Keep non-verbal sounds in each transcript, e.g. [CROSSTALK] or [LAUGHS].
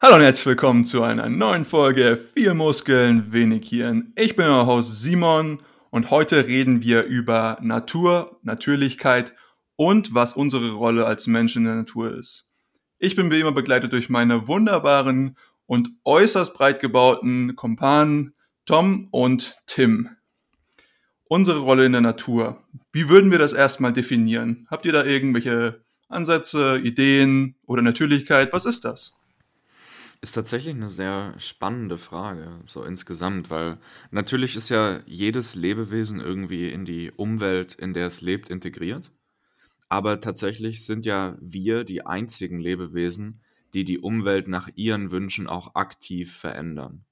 Hallo und herzlich willkommen zu einer neuen Folge Viel Muskeln, wenig Hirn. Ich bin euer Host Simon und heute reden wir über Natur, Natürlichkeit und was unsere Rolle als Menschen in der Natur ist. Ich bin wie immer begleitet durch meine wunderbaren und äußerst breit gebauten Kumpanen Tom und Tim. Unsere Rolle in der Natur. Wie würden wir das erstmal definieren? Habt ihr da irgendwelche Ansätze, Ideen oder Natürlichkeit? Was ist das? Ist tatsächlich eine sehr spannende Frage, so insgesamt, weil natürlich ist ja jedes Lebewesen irgendwie in die Umwelt, in der es lebt, integriert. Aber tatsächlich sind ja wir die einzigen Lebewesen, die die Umwelt nach ihren Wünschen auch aktiv verändern.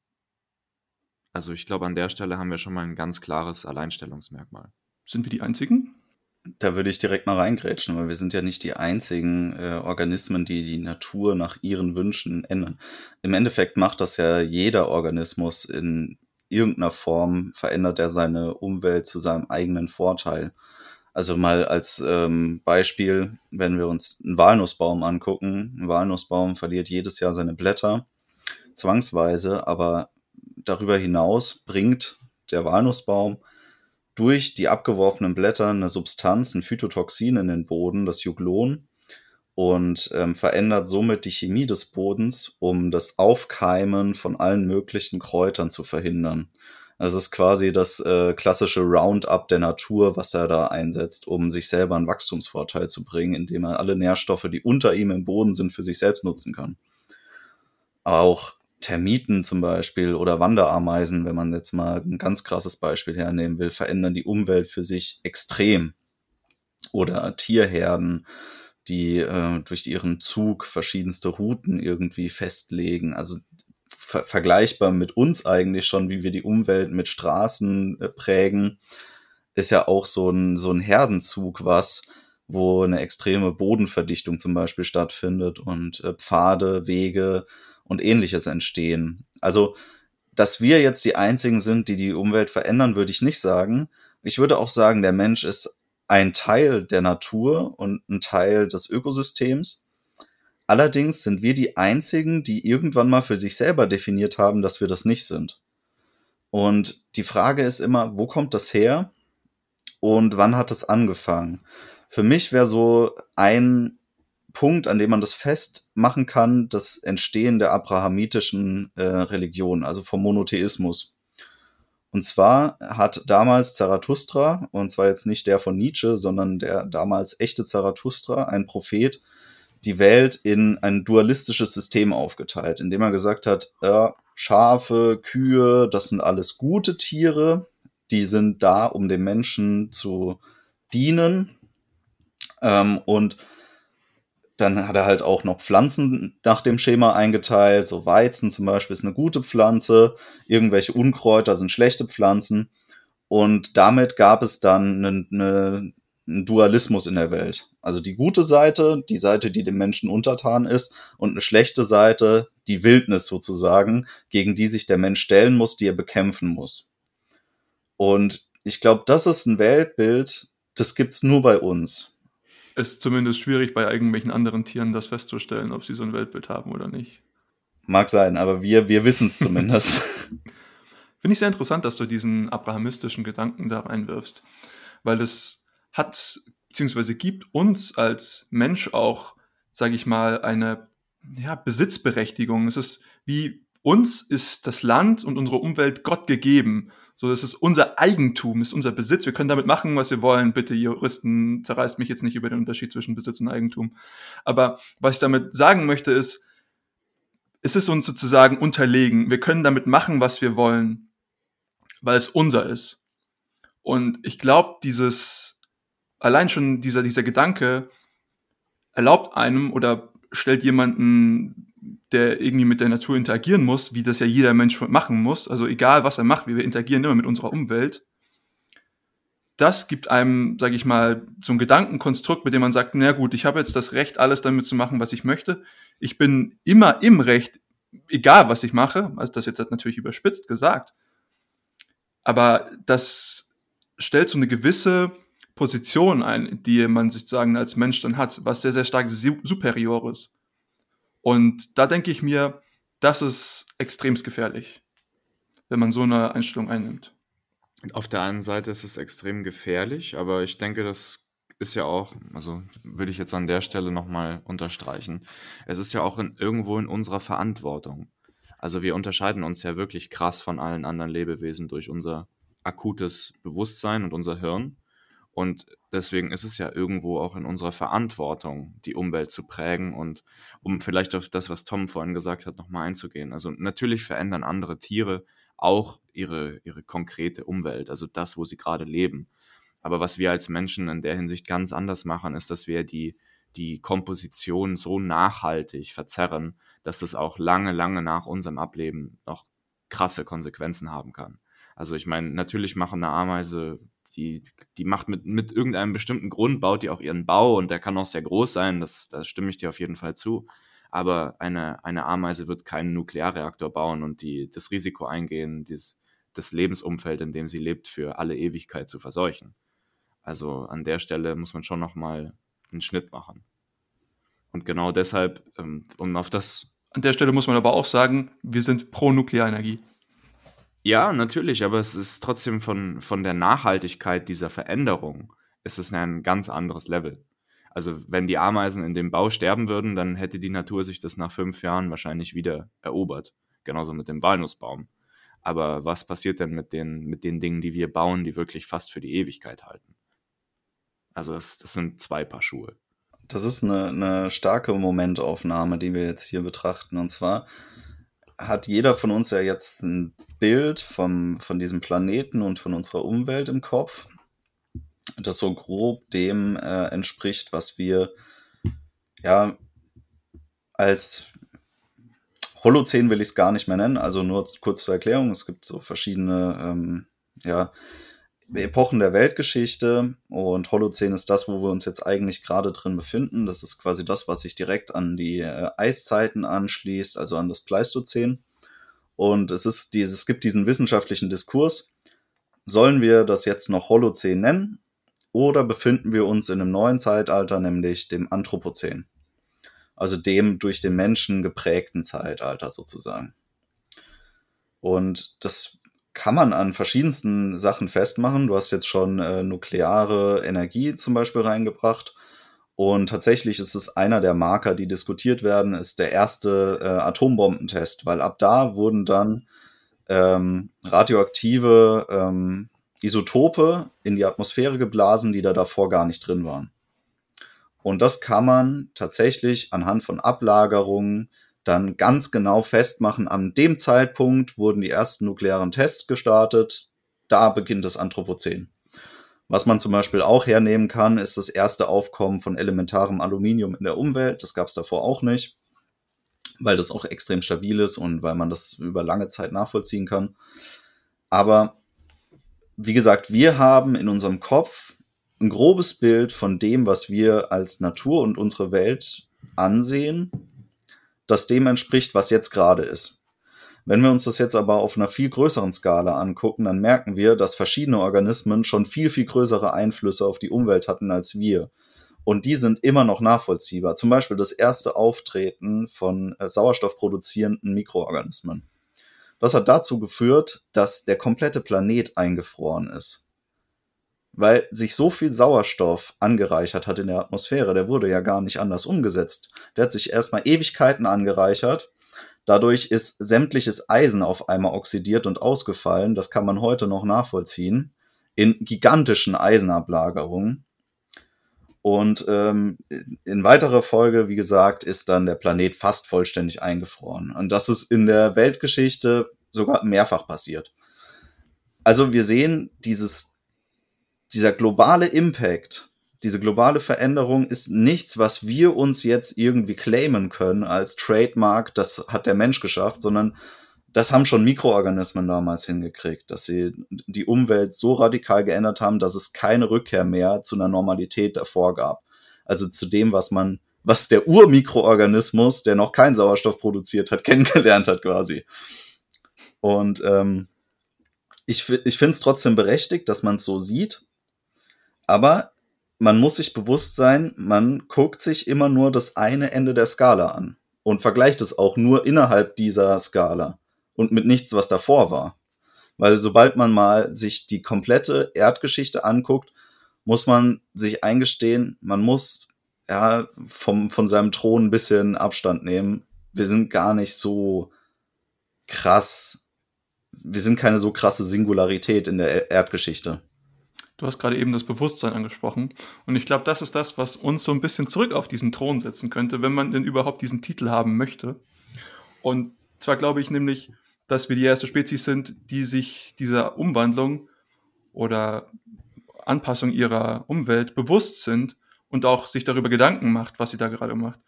Also ich glaube, an der Stelle haben wir schon mal ein ganz klares Alleinstellungsmerkmal. Sind wir die einzigen? Da würde ich direkt mal reingrätschen, weil wir sind ja nicht die einzigen äh, Organismen, die die Natur nach ihren Wünschen ändern. Im Endeffekt macht das ja jeder Organismus in irgendeiner Form, verändert er seine Umwelt zu seinem eigenen Vorteil. Also mal als ähm, Beispiel, wenn wir uns einen Walnussbaum angucken. Ein Walnussbaum verliert jedes Jahr seine Blätter, zwangsweise, aber darüber hinaus bringt der Walnussbaum durch die abgeworfenen Blätter eine Substanz, ein Phytotoxin in den Boden, das Juglon, und ähm, verändert somit die Chemie des Bodens, um das Aufkeimen von allen möglichen Kräutern zu verhindern. Es ist quasi das äh, klassische Roundup der Natur, was er da einsetzt, um sich selber einen Wachstumsvorteil zu bringen, indem er alle Nährstoffe, die unter ihm im Boden sind, für sich selbst nutzen kann. Auch Termiten zum Beispiel oder Wanderameisen, wenn man jetzt mal ein ganz krasses Beispiel hernehmen will, verändern die Umwelt für sich extrem. Oder Tierherden, die äh, durch ihren Zug verschiedenste Routen irgendwie festlegen. Also ver vergleichbar mit uns eigentlich schon, wie wir die Umwelt mit Straßen äh, prägen, ist ja auch so ein, so ein Herdenzug was, wo eine extreme Bodenverdichtung zum Beispiel stattfindet und äh, Pfade, Wege, und ähnliches entstehen. Also, dass wir jetzt die einzigen sind, die die Umwelt verändern, würde ich nicht sagen. Ich würde auch sagen, der Mensch ist ein Teil der Natur und ein Teil des Ökosystems. Allerdings sind wir die einzigen, die irgendwann mal für sich selber definiert haben, dass wir das nicht sind. Und die Frage ist immer, wo kommt das her und wann hat es angefangen? Für mich wäre so ein Punkt, an dem man das festmachen kann, das Entstehen der abrahamitischen äh, Religion, also vom Monotheismus. Und zwar hat damals Zarathustra, und zwar jetzt nicht der von Nietzsche, sondern der damals echte Zarathustra, ein Prophet, die Welt in ein dualistisches System aufgeteilt, indem er gesagt hat, äh, Schafe, Kühe, das sind alles gute Tiere, die sind da, um dem Menschen zu dienen. Ähm, und dann hat er halt auch noch Pflanzen nach dem Schema eingeteilt. So Weizen zum Beispiel ist eine gute Pflanze, irgendwelche Unkräuter sind schlechte Pflanzen. Und damit gab es dann einen, eine, einen Dualismus in der Welt. Also die gute Seite, die Seite, die dem Menschen untertan ist, und eine schlechte Seite, die Wildnis sozusagen, gegen die sich der Mensch stellen muss, die er bekämpfen muss. Und ich glaube, das ist ein Weltbild, das gibt's nur bei uns ist zumindest schwierig bei irgendwelchen anderen Tieren das festzustellen, ob sie so ein Weltbild haben oder nicht. Mag sein, aber wir, wir wissen es zumindest. [LAUGHS] Finde ich sehr interessant, dass du diesen abrahamistischen Gedanken da reinwirfst, weil das hat, beziehungsweise gibt uns als Mensch auch, sage ich mal, eine ja, Besitzberechtigung. Es ist wie uns ist das Land und unsere Umwelt Gott gegeben. So, das ist unser Eigentum, ist unser Besitz. Wir können damit machen, was wir wollen. Bitte, Juristen, zerreißt mich jetzt nicht über den Unterschied zwischen Besitz und Eigentum. Aber was ich damit sagen möchte, ist, es ist uns sozusagen unterlegen. Wir können damit machen, was wir wollen, weil es unser ist. Und ich glaube, dieses, allein schon dieser, dieser Gedanke erlaubt einem oder stellt jemanden der irgendwie mit der Natur interagieren muss, wie das ja jeder Mensch machen muss, also egal was er macht, wir interagieren immer mit unserer Umwelt, das gibt einem, sage ich mal, so ein Gedankenkonstrukt, mit dem man sagt, na gut, ich habe jetzt das Recht, alles damit zu machen, was ich möchte. Ich bin immer im Recht, egal was ich mache, also das jetzt natürlich überspitzt gesagt. Aber das stellt so eine gewisse Position ein, die man sich sagen als Mensch dann hat, was sehr, sehr stark superior ist. Und da denke ich mir, das ist extremst gefährlich, wenn man so eine Einstellung einnimmt. Auf der einen Seite ist es extrem gefährlich, aber ich denke, das ist ja auch, also würde ich jetzt an der Stelle nochmal unterstreichen, es ist ja auch in, irgendwo in unserer Verantwortung. Also wir unterscheiden uns ja wirklich krass von allen anderen Lebewesen durch unser akutes Bewusstsein und unser Hirn. Und deswegen ist es ja irgendwo auch in unserer Verantwortung, die Umwelt zu prägen und um vielleicht auf das, was Tom vorhin gesagt hat, nochmal einzugehen. Also natürlich verändern andere Tiere auch ihre, ihre konkrete Umwelt, also das, wo sie gerade leben. Aber was wir als Menschen in der Hinsicht ganz anders machen, ist, dass wir die, die Komposition so nachhaltig verzerren, dass das auch lange, lange nach unserem Ableben noch krasse Konsequenzen haben kann. Also ich meine, natürlich machen eine Ameise, die, die macht mit, mit irgendeinem bestimmten Grund, baut die auch ihren Bau und der kann auch sehr groß sein, das, da stimme ich dir auf jeden Fall zu. Aber eine, eine Ameise wird keinen Nuklearreaktor bauen und die, das Risiko eingehen, dieses, das Lebensumfeld, in dem sie lebt, für alle Ewigkeit zu verseuchen. Also an der Stelle muss man schon nochmal einen Schnitt machen. Und genau deshalb, ähm, um auf das. An der Stelle muss man aber auch sagen, wir sind pro Nuklearenergie. Ja, natürlich, aber es ist trotzdem von, von der Nachhaltigkeit dieser Veränderung, ist es ein ganz anderes Level. Also wenn die Ameisen in dem Bau sterben würden, dann hätte die Natur sich das nach fünf Jahren wahrscheinlich wieder erobert. Genauso mit dem Walnussbaum. Aber was passiert denn mit den, mit den Dingen, die wir bauen, die wirklich fast für die Ewigkeit halten? Also das, das sind zwei Paar Schuhe. Das ist eine, eine starke Momentaufnahme, die wir jetzt hier betrachten. Und zwar hat jeder von uns ja jetzt ein Bild vom, von diesem Planeten und von unserer Umwelt im Kopf, das so grob dem äh, entspricht, was wir ja als Holozän will ich es gar nicht mehr nennen, also nur kurz zur Erklärung, es gibt so verschiedene ähm, ja, Epochen der Weltgeschichte und Holozän ist das, wo wir uns jetzt eigentlich gerade drin befinden. Das ist quasi das, was sich direkt an die äh, Eiszeiten anschließt, also an das Pleistozän. Und es ist dieses, es gibt diesen wissenschaftlichen Diskurs. Sollen wir das jetzt noch Holozän nennen oder befinden wir uns in einem neuen Zeitalter, nämlich dem Anthropozän? Also dem durch den Menschen geprägten Zeitalter sozusagen. Und das kann man an verschiedensten Sachen festmachen. Du hast jetzt schon äh, nukleare Energie zum Beispiel reingebracht. Und tatsächlich ist es einer der Marker, die diskutiert werden, ist der erste äh, Atombombentest, weil ab da wurden dann ähm, radioaktive ähm, Isotope in die Atmosphäre geblasen, die da davor gar nicht drin waren. Und das kann man tatsächlich anhand von Ablagerungen dann ganz genau festmachen, an dem Zeitpunkt wurden die ersten nuklearen Tests gestartet, da beginnt das Anthropozän. Was man zum Beispiel auch hernehmen kann, ist das erste Aufkommen von elementarem Aluminium in der Umwelt. Das gab es davor auch nicht, weil das auch extrem stabil ist und weil man das über lange Zeit nachvollziehen kann. Aber wie gesagt, wir haben in unserem Kopf ein grobes Bild von dem, was wir als Natur und unsere Welt ansehen das dem entspricht, was jetzt gerade ist. Wenn wir uns das jetzt aber auf einer viel größeren Skala angucken, dann merken wir, dass verschiedene Organismen schon viel, viel größere Einflüsse auf die Umwelt hatten als wir. Und die sind immer noch nachvollziehbar. Zum Beispiel das erste Auftreten von äh, sauerstoffproduzierenden Mikroorganismen. Das hat dazu geführt, dass der komplette Planet eingefroren ist weil sich so viel Sauerstoff angereichert hat in der Atmosphäre. Der wurde ja gar nicht anders umgesetzt. Der hat sich erstmal Ewigkeiten angereichert. Dadurch ist sämtliches Eisen auf einmal oxidiert und ausgefallen. Das kann man heute noch nachvollziehen. In gigantischen Eisenablagerungen. Und ähm, in weiterer Folge, wie gesagt, ist dann der Planet fast vollständig eingefroren. Und das ist in der Weltgeschichte sogar mehrfach passiert. Also wir sehen dieses dieser globale Impact, diese globale Veränderung ist nichts, was wir uns jetzt irgendwie claimen können als Trademark, das hat der Mensch geschafft, sondern das haben schon Mikroorganismen damals hingekriegt, dass sie die Umwelt so radikal geändert haben, dass es keine Rückkehr mehr zu einer Normalität davor gab. Also zu dem, was man, was der Urmikroorganismus, der noch keinen Sauerstoff produziert hat, [LAUGHS] kennengelernt hat quasi. Und ähm, ich, ich finde es trotzdem berechtigt, dass man es so sieht. Aber man muss sich bewusst sein, man guckt sich immer nur das eine Ende der Skala an. und vergleicht es auch nur innerhalb dieser Skala und mit nichts, was davor war. Weil sobald man mal sich die komplette Erdgeschichte anguckt, muss man sich eingestehen, man muss ja vom, von seinem Thron ein bisschen Abstand nehmen. Wir sind gar nicht so krass, wir sind keine so krasse Singularität in der Erdgeschichte. Du hast gerade eben das Bewusstsein angesprochen. Und ich glaube, das ist das, was uns so ein bisschen zurück auf diesen Thron setzen könnte, wenn man denn überhaupt diesen Titel haben möchte. Und zwar glaube ich nämlich, dass wir die erste Spezies sind, die sich dieser Umwandlung oder Anpassung ihrer Umwelt bewusst sind und auch sich darüber Gedanken macht, was sie da gerade macht.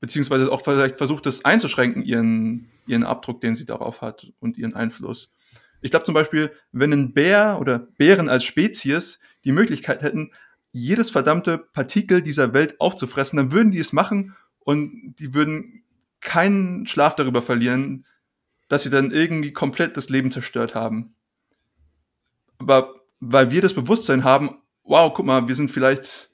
Beziehungsweise auch vielleicht versucht, das einzuschränken, ihren, ihren Abdruck, den sie darauf hat und ihren Einfluss. Ich glaube zum Beispiel, wenn ein Bär oder Bären als Spezies die Möglichkeit hätten, jedes verdammte Partikel dieser Welt aufzufressen, dann würden die es machen und die würden keinen Schlaf darüber verlieren, dass sie dann irgendwie komplett das Leben zerstört haben. Aber weil wir das Bewusstsein haben, wow, guck mal, wir sind vielleicht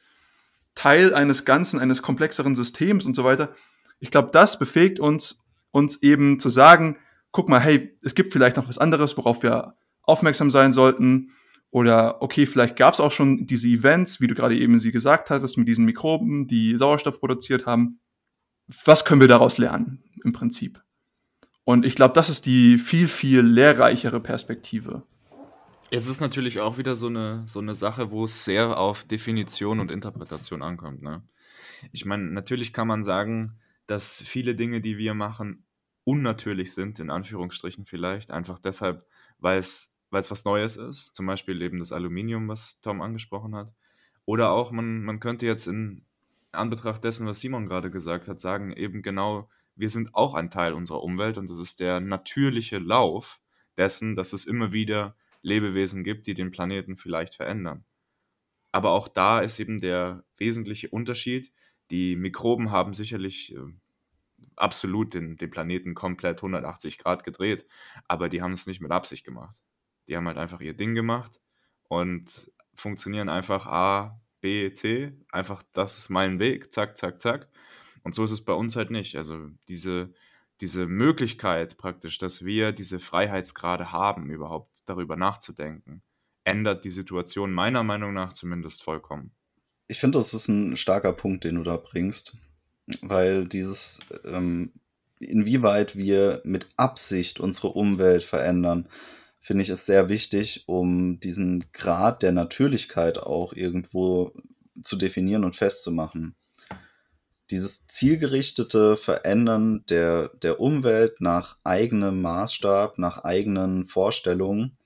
Teil eines Ganzen, eines komplexeren Systems und so weiter. Ich glaube, das befähigt uns, uns eben zu sagen, guck mal, hey, es gibt vielleicht noch was anderes, worauf wir aufmerksam sein sollten. Oder okay, vielleicht gab es auch schon diese Events, wie du gerade eben sie gesagt hattest, mit diesen Mikroben, die Sauerstoff produziert haben. Was können wir daraus lernen im Prinzip? Und ich glaube, das ist die viel, viel lehrreichere Perspektive. Es ist natürlich auch wieder so eine, so eine Sache, wo es sehr auf Definition und Interpretation ankommt. Ne? Ich meine, natürlich kann man sagen, dass viele Dinge, die wir machen, unnatürlich sind, in Anführungsstrichen vielleicht, einfach deshalb, weil es, weil es was Neues ist, zum Beispiel eben das Aluminium, was Tom angesprochen hat. Oder auch, man, man könnte jetzt in Anbetracht dessen, was Simon gerade gesagt hat, sagen, eben genau, wir sind auch ein Teil unserer Umwelt und das ist der natürliche Lauf dessen, dass es immer wieder Lebewesen gibt, die den Planeten vielleicht verändern. Aber auch da ist eben der wesentliche Unterschied. Die Mikroben haben sicherlich äh, absolut den, den Planeten komplett 180 Grad gedreht, aber die haben es nicht mit Absicht gemacht. Die haben halt einfach ihr Ding gemacht und funktionieren einfach A, B, C. Einfach, das ist mein Weg, zack, zack, zack. Und so ist es bei uns halt nicht. Also diese, diese Möglichkeit praktisch, dass wir diese Freiheitsgrade haben, überhaupt darüber nachzudenken, ändert die Situation meiner Meinung nach zumindest vollkommen. Ich finde, das ist ein starker Punkt, den du da bringst weil dieses, ähm, inwieweit wir mit Absicht unsere Umwelt verändern, finde ich, ist sehr wichtig, um diesen Grad der Natürlichkeit auch irgendwo zu definieren und festzumachen. Dieses zielgerichtete Verändern der, der Umwelt nach eigenem Maßstab, nach eigenen Vorstellungen,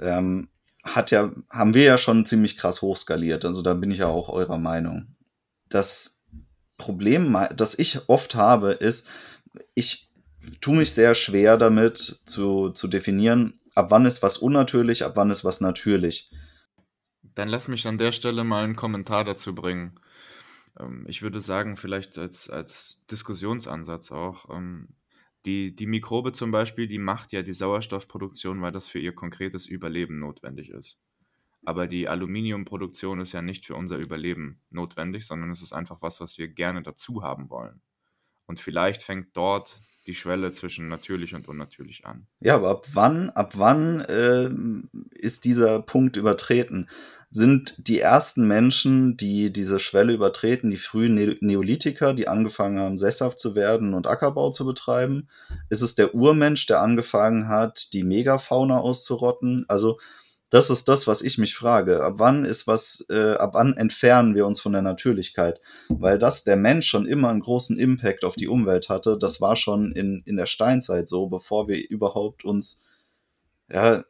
ähm, hat ja, haben wir ja schon ziemlich krass hochskaliert. Also da bin ich ja auch eurer Meinung. Das Problem, das ich oft habe, ist, ich tue mich sehr schwer damit zu, zu definieren, ab wann ist was unnatürlich, ab wann ist was natürlich. Dann lass mich an der Stelle mal einen Kommentar dazu bringen. Ähm, ich würde sagen, vielleicht als, als Diskussionsansatz auch, ähm, die, die Mikrobe zum Beispiel, die macht ja die Sauerstoffproduktion, weil das für ihr konkretes Überleben notwendig ist. Aber die Aluminiumproduktion ist ja nicht für unser Überleben notwendig, sondern es ist einfach was, was wir gerne dazu haben wollen. Und vielleicht fängt dort die Schwelle zwischen natürlich und unnatürlich an. Ja, aber ab wann, ab wann äh, ist dieser Punkt übertreten? Sind die ersten Menschen, die diese Schwelle übertreten, die frühen ne Neolithiker, die angefangen haben, sesshaft zu werden und Ackerbau zu betreiben? Ist es der Urmensch, der angefangen hat, die Megafauna auszurotten? Also das ist das, was ich mich frage. Ab wann ist was, äh, ab wann entfernen wir uns von der Natürlichkeit? Weil das der Mensch schon immer einen großen Impact auf die Umwelt hatte, das war schon in, in der Steinzeit so, bevor wir überhaupt uns, ja,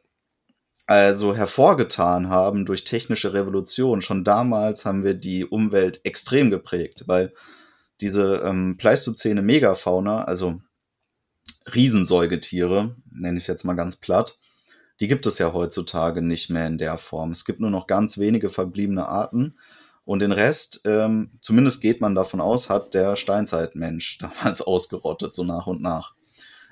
also hervorgetan haben durch technische Revolution. Schon damals haben wir die Umwelt extrem geprägt, weil diese ähm, pleistozäne Megafauna, also Riesensäugetiere, nenne ich es jetzt mal ganz platt, die gibt es ja heutzutage nicht mehr in der Form. Es gibt nur noch ganz wenige verbliebene Arten. Und den Rest, ähm, zumindest geht man davon aus, hat der Steinzeitmensch [LAUGHS] damals ausgerottet, so nach und nach.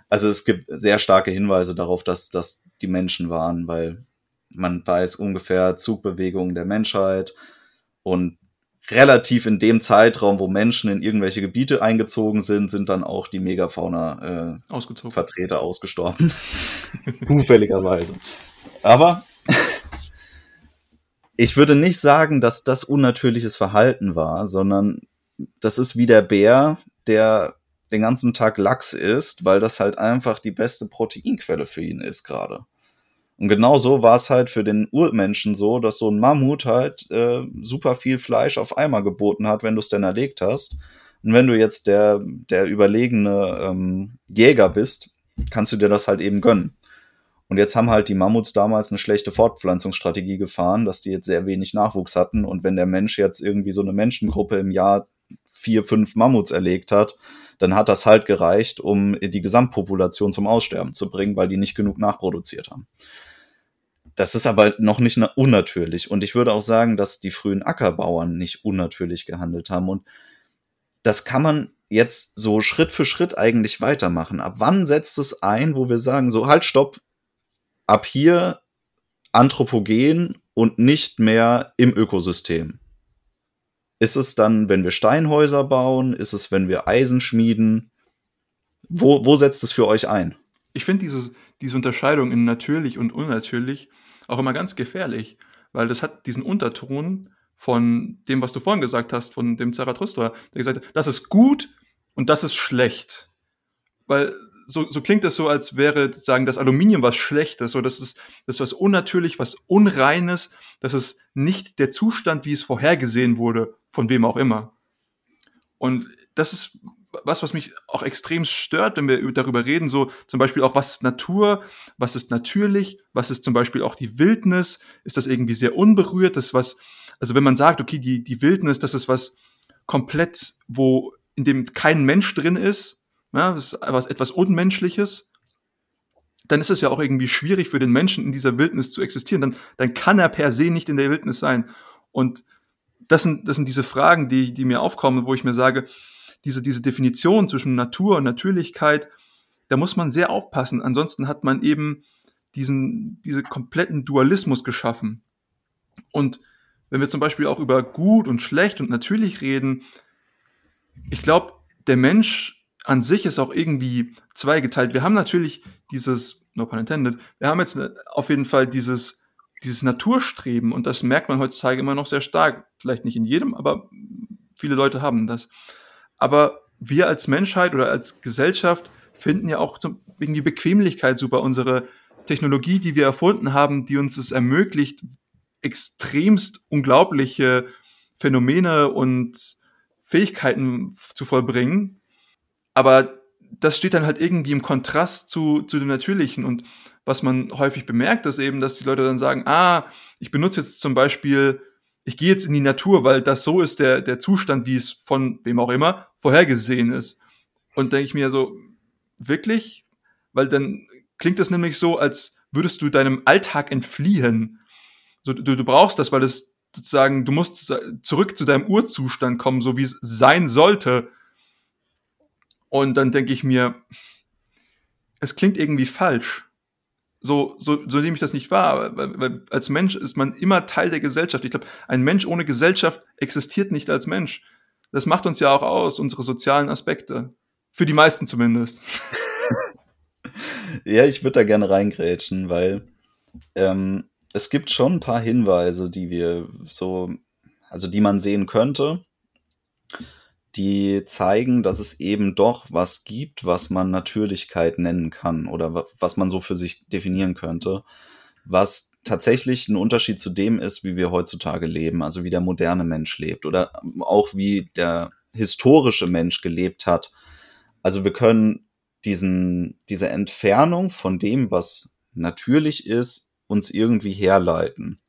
Also es gibt sehr starke Hinweise darauf, dass das die Menschen waren, weil man weiß ungefähr Zugbewegungen der Menschheit und relativ in dem Zeitraum, wo Menschen in irgendwelche Gebiete eingezogen sind, sind dann auch die Megafauna-Vertreter äh, ausgestorben. [LAUGHS] Zufälligerweise. Aber [LAUGHS] ich würde nicht sagen, dass das unnatürliches Verhalten war, sondern das ist wie der Bär, der den ganzen Tag Lachs isst, weil das halt einfach die beste Proteinquelle für ihn ist gerade. Und genau so war es halt für den Urmenschen so, dass so ein Mammut halt äh, super viel Fleisch auf einmal geboten hat, wenn du es denn erlegt hast. Und wenn du jetzt der, der überlegene ähm, Jäger bist, kannst du dir das halt eben gönnen. Und jetzt haben halt die Mammuts damals eine schlechte Fortpflanzungsstrategie gefahren, dass die jetzt sehr wenig Nachwuchs hatten. Und wenn der Mensch jetzt irgendwie so eine Menschengruppe im Jahr vier, fünf Mammuts erlegt hat, dann hat das halt gereicht, um die Gesamtpopulation zum Aussterben zu bringen, weil die nicht genug nachproduziert haben. Das ist aber noch nicht unnatürlich. Und ich würde auch sagen, dass die frühen Ackerbauern nicht unnatürlich gehandelt haben. Und das kann man jetzt so Schritt für Schritt eigentlich weitermachen. Ab wann setzt es ein, wo wir sagen, so halt, stopp, ab hier anthropogen und nicht mehr im Ökosystem? Ist es dann, wenn wir Steinhäuser bauen? Ist es, wenn wir Eisen schmieden? Wo, wo setzt es für euch ein? Ich finde diese Unterscheidung in natürlich und unnatürlich auch immer ganz gefährlich, weil das hat diesen Unterton von dem, was du vorhin gesagt hast, von dem Zarathustra, der gesagt hat, das ist gut und das ist schlecht. Weil so, so klingt das so, als wäre sagen das Aluminium was Schlechtes, so das ist das ist was unnatürlich, was Unreines, das ist nicht der Zustand, wie es vorhergesehen wurde, von wem auch immer. Und das ist was, was mich auch extrem stört, wenn wir darüber reden, so zum Beispiel auch, was ist Natur, was ist natürlich, was ist zum Beispiel auch die Wildnis, ist das irgendwie sehr unberührt, das was, also wenn man sagt, okay, die, die Wildnis, das ist was komplett, wo, in dem kein Mensch drin ist, ja, das ist was, etwas Unmenschliches, dann ist es ja auch irgendwie schwierig für den Menschen in dieser Wildnis zu existieren, dann, dann kann er per se nicht in der Wildnis sein. Und das sind, das sind diese Fragen, die, die mir aufkommen, wo ich mir sage, diese, diese Definition zwischen Natur und Natürlichkeit, da muss man sehr aufpassen. Ansonsten hat man eben diesen, diese kompletten Dualismus geschaffen. Und wenn wir zum Beispiel auch über gut und schlecht und natürlich reden, ich glaube, der Mensch an sich ist auch irgendwie zweigeteilt. Wir haben natürlich dieses, no pun intended, wir haben jetzt auf jeden Fall dieses, dieses Naturstreben und das merkt man heutzutage immer noch sehr stark. Vielleicht nicht in jedem, aber viele Leute haben das. Aber wir als Menschheit oder als Gesellschaft finden ja auch irgendwie Bequemlichkeit super. Unsere Technologie, die wir erfunden haben, die uns es ermöglicht, extremst unglaubliche Phänomene und Fähigkeiten zu vollbringen. Aber das steht dann halt irgendwie im Kontrast zu, zu dem Natürlichen. Und was man häufig bemerkt, ist eben, dass die Leute dann sagen, ah, ich benutze jetzt zum Beispiel ich gehe jetzt in die Natur, weil das so ist der, der Zustand, wie es von wem auch immer vorhergesehen ist. Und denke ich mir so, wirklich? Weil dann klingt das nämlich so, als würdest du deinem Alltag entfliehen. So, du, du brauchst das, weil es sozusagen, du musst zurück zu deinem Urzustand kommen, so wie es sein sollte. Und dann denke ich mir, es klingt irgendwie falsch so, so, so nehme ich das nicht wahr, weil, weil als Mensch ist man immer Teil der Gesellschaft. Ich glaube, ein Mensch ohne Gesellschaft existiert nicht als Mensch. Das macht uns ja auch aus, unsere sozialen Aspekte. Für die meisten zumindest. [LAUGHS] ja, ich würde da gerne reingrätschen, weil ähm, es gibt schon ein paar Hinweise, die wir so, also die man sehen könnte die zeigen, dass es eben doch was gibt, was man Natürlichkeit nennen kann oder was man so für sich definieren könnte, was tatsächlich ein Unterschied zu dem ist, wie wir heutzutage leben, also wie der moderne Mensch lebt oder auch wie der historische Mensch gelebt hat. Also wir können diesen, diese Entfernung von dem, was natürlich ist, uns irgendwie herleiten.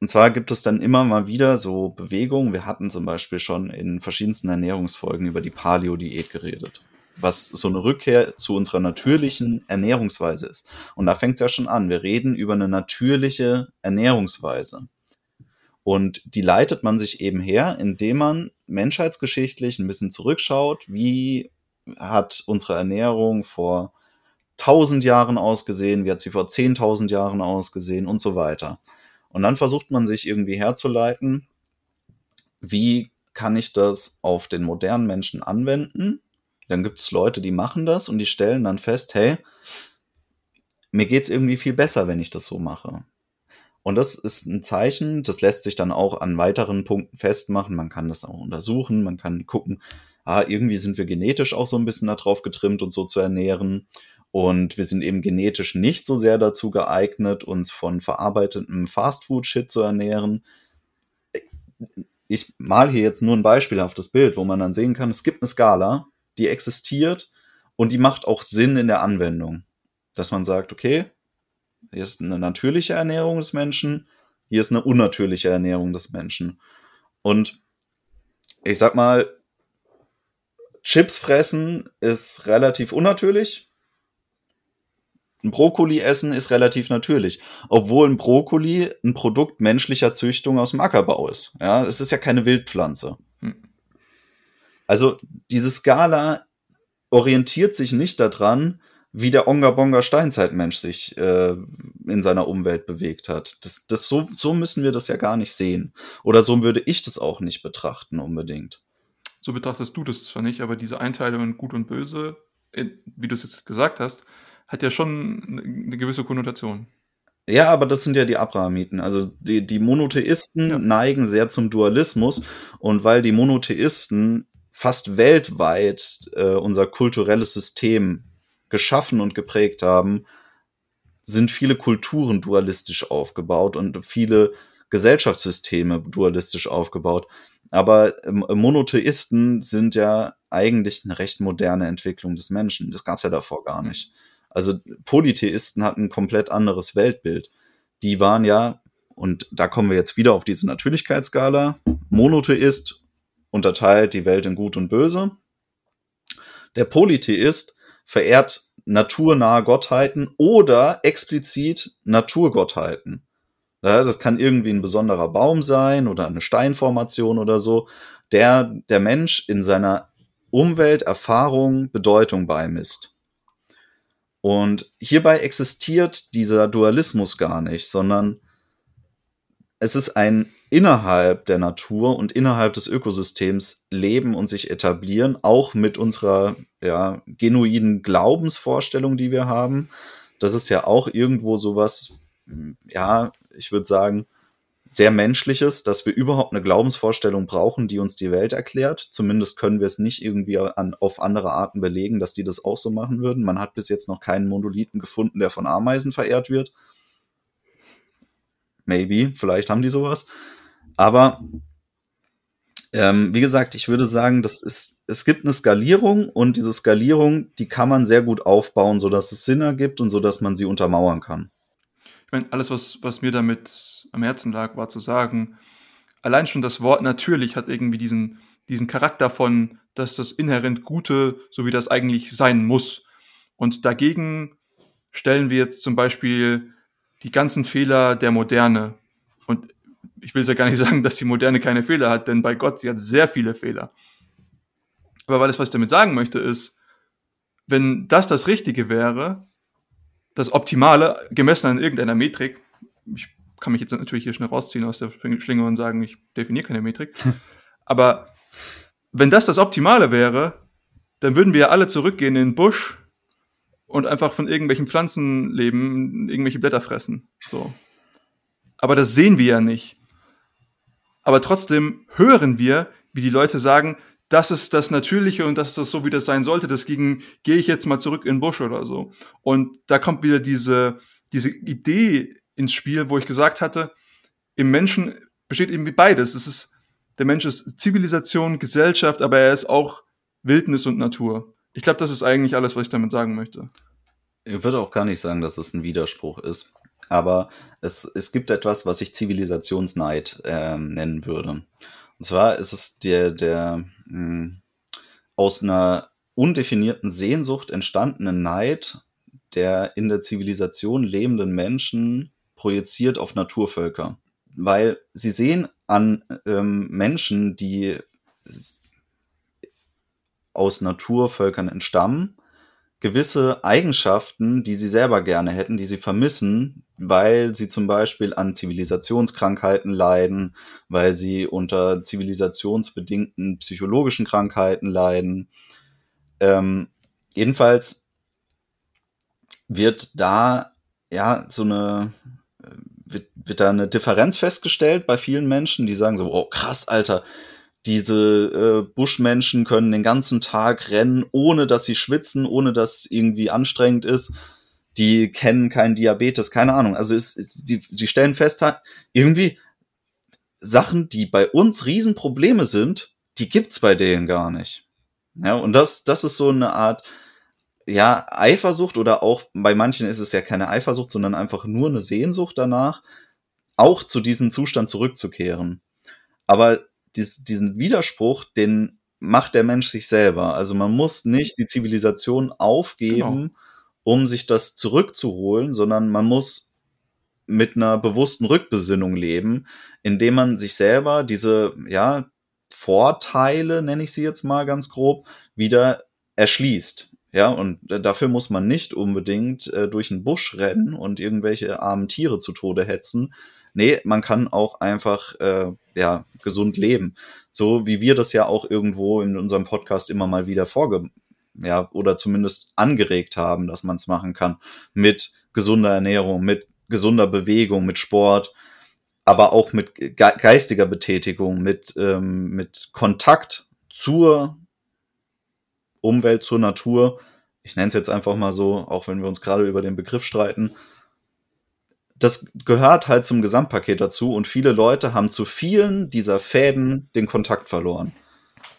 Und zwar gibt es dann immer mal wieder so Bewegungen. Wir hatten zum Beispiel schon in verschiedensten Ernährungsfolgen über die Paleo-Diät geredet, was so eine Rückkehr zu unserer natürlichen Ernährungsweise ist. Und da fängt es ja schon an. Wir reden über eine natürliche Ernährungsweise. Und die leitet man sich eben her, indem man menschheitsgeschichtlich ein bisschen zurückschaut, wie hat unsere Ernährung vor 1000 Jahren ausgesehen, wie hat sie vor 10.000 Jahren ausgesehen und so weiter. Und dann versucht man sich irgendwie herzuleiten, wie kann ich das auf den modernen Menschen anwenden? Dann gibt es Leute, die machen das und die stellen dann fest, hey, mir geht es irgendwie viel besser, wenn ich das so mache. Und das ist ein Zeichen, das lässt sich dann auch an weiteren Punkten festmachen. Man kann das auch untersuchen, man kann gucken, ah, irgendwie sind wir genetisch auch so ein bisschen darauf getrimmt, uns so zu ernähren. Und wir sind eben genetisch nicht so sehr dazu geeignet, uns von verarbeitetem Fastfood-Shit zu ernähren. Ich mal hier jetzt nur ein beispielhaftes Bild, wo man dann sehen kann, es gibt eine Skala, die existiert und die macht auch Sinn in der Anwendung. Dass man sagt, okay, hier ist eine natürliche Ernährung des Menschen, hier ist eine unnatürliche Ernährung des Menschen. Und ich sag mal, Chips fressen ist relativ unnatürlich. Ein Brokkoli essen ist relativ natürlich, obwohl ein Brokkoli ein Produkt menschlicher Züchtung aus dem Ackerbau ist. Ja, es ist ja keine Wildpflanze. Hm. Also diese Skala orientiert sich nicht daran, wie der Onga-Bonga Steinzeitmensch sich äh, in seiner Umwelt bewegt hat. Das, das so, so müssen wir das ja gar nicht sehen. Oder so würde ich das auch nicht betrachten unbedingt. So betrachtest du das zwar nicht, aber diese Einteilung in Gut und Böse, wie du es jetzt gesagt hast, hat ja schon eine gewisse Konnotation. Ja, aber das sind ja die Abrahamiten. Also die, die Monotheisten ja. neigen sehr zum Dualismus und weil die Monotheisten fast weltweit äh, unser kulturelles System geschaffen und geprägt haben, sind viele Kulturen dualistisch aufgebaut und viele Gesellschaftssysteme dualistisch aufgebaut. Aber ähm, Monotheisten sind ja eigentlich eine recht moderne Entwicklung des Menschen. Das gab es ja davor gar nicht. Also Polytheisten hatten ein komplett anderes Weltbild. Die waren ja, und da kommen wir jetzt wieder auf diese Natürlichkeitsskala, Monotheist unterteilt die Welt in Gut und Böse. Der Polytheist verehrt naturnahe Gottheiten oder explizit Naturgottheiten. Das kann irgendwie ein besonderer Baum sein oder eine Steinformation oder so, der der Mensch in seiner Umwelterfahrung Bedeutung beimisst. Und hierbei existiert dieser Dualismus gar nicht, sondern es ist ein innerhalb der Natur und innerhalb des Ökosystems leben und sich etablieren, auch mit unserer ja, genuinen Glaubensvorstellung, die wir haben. Das ist ja auch irgendwo sowas, ja, ich würde sagen, sehr menschliches, dass wir überhaupt eine Glaubensvorstellung brauchen, die uns die Welt erklärt. Zumindest können wir es nicht irgendwie an, auf andere Arten belegen, dass die das auch so machen würden. Man hat bis jetzt noch keinen Monolithen gefunden, der von Ameisen verehrt wird. Maybe, vielleicht haben die sowas. Aber ähm, wie gesagt, ich würde sagen, das ist, es gibt eine Skalierung und diese Skalierung, die kann man sehr gut aufbauen, sodass es Sinn ergibt und sodass man sie untermauern kann. Meine, alles, was, was mir damit am Herzen lag, war zu sagen, allein schon das Wort natürlich hat irgendwie diesen, diesen Charakter von, dass das inhärent Gute, so wie das eigentlich sein muss. Und dagegen stellen wir jetzt zum Beispiel die ganzen Fehler der Moderne. Und ich will ja gar nicht [LAUGHS] sagen, dass die Moderne keine Fehler hat, denn bei Gott, sie hat sehr viele Fehler. Aber alles, was ich damit sagen möchte, ist, wenn das das Richtige wäre, das Optimale, gemessen an irgendeiner Metrik, ich kann mich jetzt natürlich hier schnell rausziehen aus der Schlinge und sagen, ich definiere keine Metrik, [LAUGHS] aber wenn das das Optimale wäre, dann würden wir ja alle zurückgehen in den Busch und einfach von irgendwelchen Pflanzen leben, irgendwelche Blätter fressen. So. Aber das sehen wir ja nicht. Aber trotzdem hören wir, wie die Leute sagen, das ist das Natürliche und das ist das so, wie das sein sollte. Deswegen gehe ich jetzt mal zurück in den Busch oder so. Und da kommt wieder diese, diese Idee ins Spiel, wo ich gesagt hatte, im Menschen besteht irgendwie beides. Es ist, der Mensch ist Zivilisation, Gesellschaft, aber er ist auch Wildnis und Natur. Ich glaube, das ist eigentlich alles, was ich damit sagen möchte. Ich würde auch gar nicht sagen, dass es ein Widerspruch ist. Aber es, es gibt etwas, was ich Zivilisationsneid äh, nennen würde. Und zwar ist es der, der mh, hm, aus einer undefinierten Sehnsucht entstandene Neid der in der Zivilisation lebenden Menschen projiziert auf Naturvölker. Weil sie sehen an ähm, Menschen, die aus Naturvölkern entstammen, gewisse Eigenschaften, die sie selber gerne hätten, die sie vermissen, weil sie zum Beispiel an Zivilisationskrankheiten leiden, weil sie unter zivilisationsbedingten psychologischen Krankheiten leiden. Ähm, jedenfalls wird da ja so eine wird, wird da eine Differenz festgestellt bei vielen Menschen, die sagen so, oh krass, Alter, diese äh, Buschmenschen können den ganzen Tag rennen, ohne dass sie schwitzen, ohne dass irgendwie anstrengend ist. Die kennen keinen Diabetes, keine Ahnung. Also ist, die, die stellen fest, irgendwie Sachen, die bei uns Riesenprobleme sind, die gibt's bei denen gar nicht. Ja, und das, das ist so eine Art, ja, Eifersucht oder auch bei manchen ist es ja keine Eifersucht, sondern einfach nur eine Sehnsucht danach, auch zu diesem Zustand zurückzukehren. Aber dies, diesen Widerspruch, den macht der Mensch sich selber. Also man muss nicht die Zivilisation aufgeben, genau. um sich das zurückzuholen, sondern man muss mit einer bewussten Rückbesinnung leben, indem man sich selber diese, ja, Vorteile, nenne ich sie jetzt mal ganz grob, wieder erschließt. Ja, und dafür muss man nicht unbedingt äh, durch den Busch rennen und irgendwelche armen Tiere zu Tode hetzen, Nee, man kann auch einfach äh, ja, gesund leben. So wie wir das ja auch irgendwo in unserem Podcast immer mal wieder vorge ja, oder zumindest angeregt haben, dass man es machen kann. Mit gesunder Ernährung, mit gesunder Bewegung, mit Sport, aber auch mit ge geistiger Betätigung, mit, ähm, mit Kontakt zur Umwelt, zur Natur. Ich nenne es jetzt einfach mal so, auch wenn wir uns gerade über den Begriff streiten das gehört halt zum Gesamtpaket dazu und viele Leute haben zu vielen dieser Fäden den Kontakt verloren.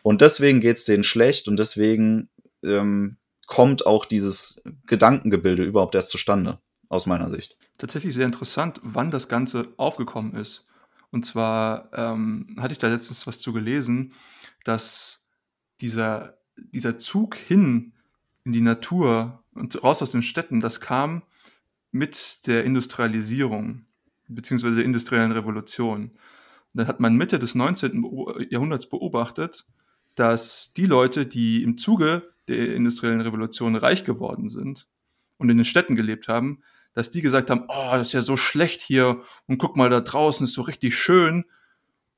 Und deswegen geht es denen schlecht und deswegen ähm, kommt auch dieses Gedankengebilde überhaupt erst zustande, aus meiner Sicht. Tatsächlich sehr interessant, wann das Ganze aufgekommen ist. Und zwar ähm, hatte ich da letztens was zu gelesen, dass dieser, dieser Zug hin in die Natur und raus aus den Städten, das kam mit der Industrialisierung bzw. der industriellen Revolution. Und dann hat man Mitte des 19. Jahrhunderts beobachtet, dass die Leute, die im Zuge der industriellen Revolution reich geworden sind und in den Städten gelebt haben, dass die gesagt haben, oh, das ist ja so schlecht hier und guck mal da draußen, ist so richtig schön.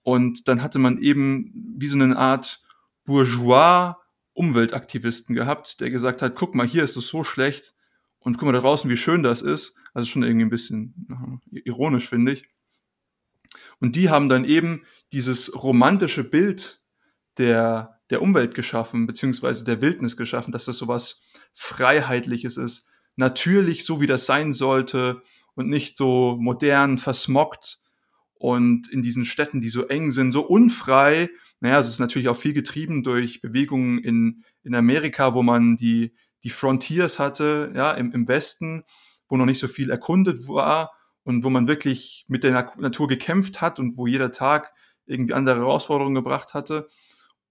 Und dann hatte man eben wie so eine Art Bourgeois Umweltaktivisten gehabt, der gesagt hat, guck mal, hier ist es so schlecht, und guck mal da draußen, wie schön das ist. Also schon irgendwie ein bisschen ironisch, finde ich. Und die haben dann eben dieses romantische Bild der, der Umwelt geschaffen, beziehungsweise der Wildnis geschaffen, dass das so was Freiheitliches ist. Natürlich, so wie das sein sollte und nicht so modern, versmockt und in diesen Städten, die so eng sind, so unfrei. Naja, es ist natürlich auch viel getrieben durch Bewegungen in, in Amerika, wo man die, die Frontiers hatte, ja, im, im Westen, wo noch nicht so viel erkundet war und wo man wirklich mit der Natur gekämpft hat und wo jeder Tag irgendwie andere Herausforderungen gebracht hatte.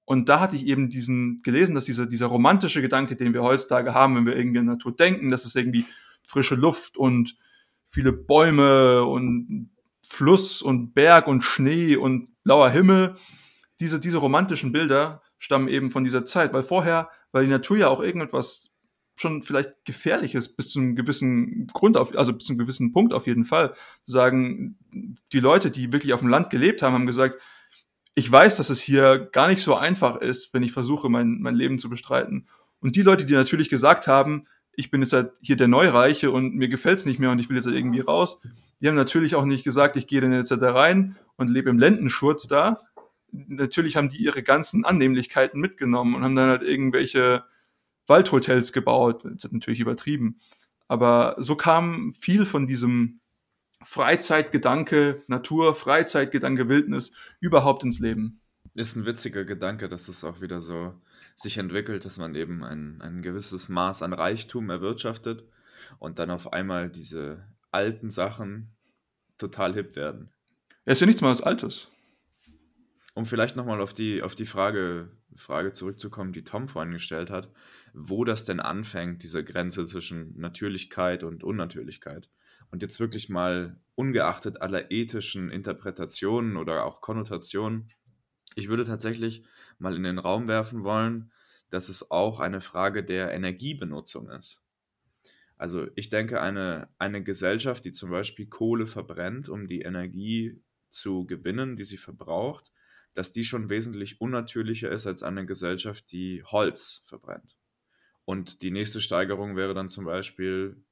Und da hatte ich eben diesen gelesen, dass dieser, dieser romantische Gedanke, den wir heutzutage haben, wenn wir irgendwie an Natur denken, dass es irgendwie frische Luft und viele Bäume und Fluss und Berg und Schnee und blauer Himmel, diese, diese romantischen Bilder stammen eben von dieser Zeit, weil vorher, weil die Natur ja auch irgendetwas schon vielleicht gefährlich ist, bis zu einem gewissen Grund, auf, also bis zu einem gewissen Punkt auf jeden Fall. Zu sagen, die Leute, die wirklich auf dem Land gelebt haben, haben gesagt, ich weiß, dass es hier gar nicht so einfach ist, wenn ich versuche, mein, mein Leben zu bestreiten. Und die Leute, die natürlich gesagt haben, ich bin jetzt halt hier der Neureiche und mir gefällt es nicht mehr und ich will jetzt halt irgendwie raus, die haben natürlich auch nicht gesagt, ich gehe dann jetzt da rein und lebe im Lendenschurz da. Natürlich haben die ihre ganzen Annehmlichkeiten mitgenommen und haben dann halt irgendwelche Waldhotels gebaut. Das ist natürlich übertrieben. Aber so kam viel von diesem Freizeitgedanke, Natur, Freizeitgedanke, Wildnis überhaupt ins Leben. Ist ein witziger Gedanke, dass es auch wieder so sich entwickelt, dass man eben ein, ein gewisses Maß an Reichtum erwirtschaftet und dann auf einmal diese alten Sachen total hip werden. Er ist ja nichts mal was Altes. Um vielleicht nochmal auf die, auf die Frage, Frage zurückzukommen, die Tom vorhin gestellt hat, wo das denn anfängt, diese Grenze zwischen Natürlichkeit und Unnatürlichkeit. Und jetzt wirklich mal ungeachtet aller ethischen Interpretationen oder auch Konnotationen, ich würde tatsächlich mal in den Raum werfen wollen, dass es auch eine Frage der Energiebenutzung ist. Also ich denke, eine, eine Gesellschaft, die zum Beispiel Kohle verbrennt, um die Energie zu gewinnen, die sie verbraucht, dass die schon wesentlich unnatürlicher ist als eine Gesellschaft, die Holz verbrennt. Und die nächste Steigerung wäre dann zum Beispiel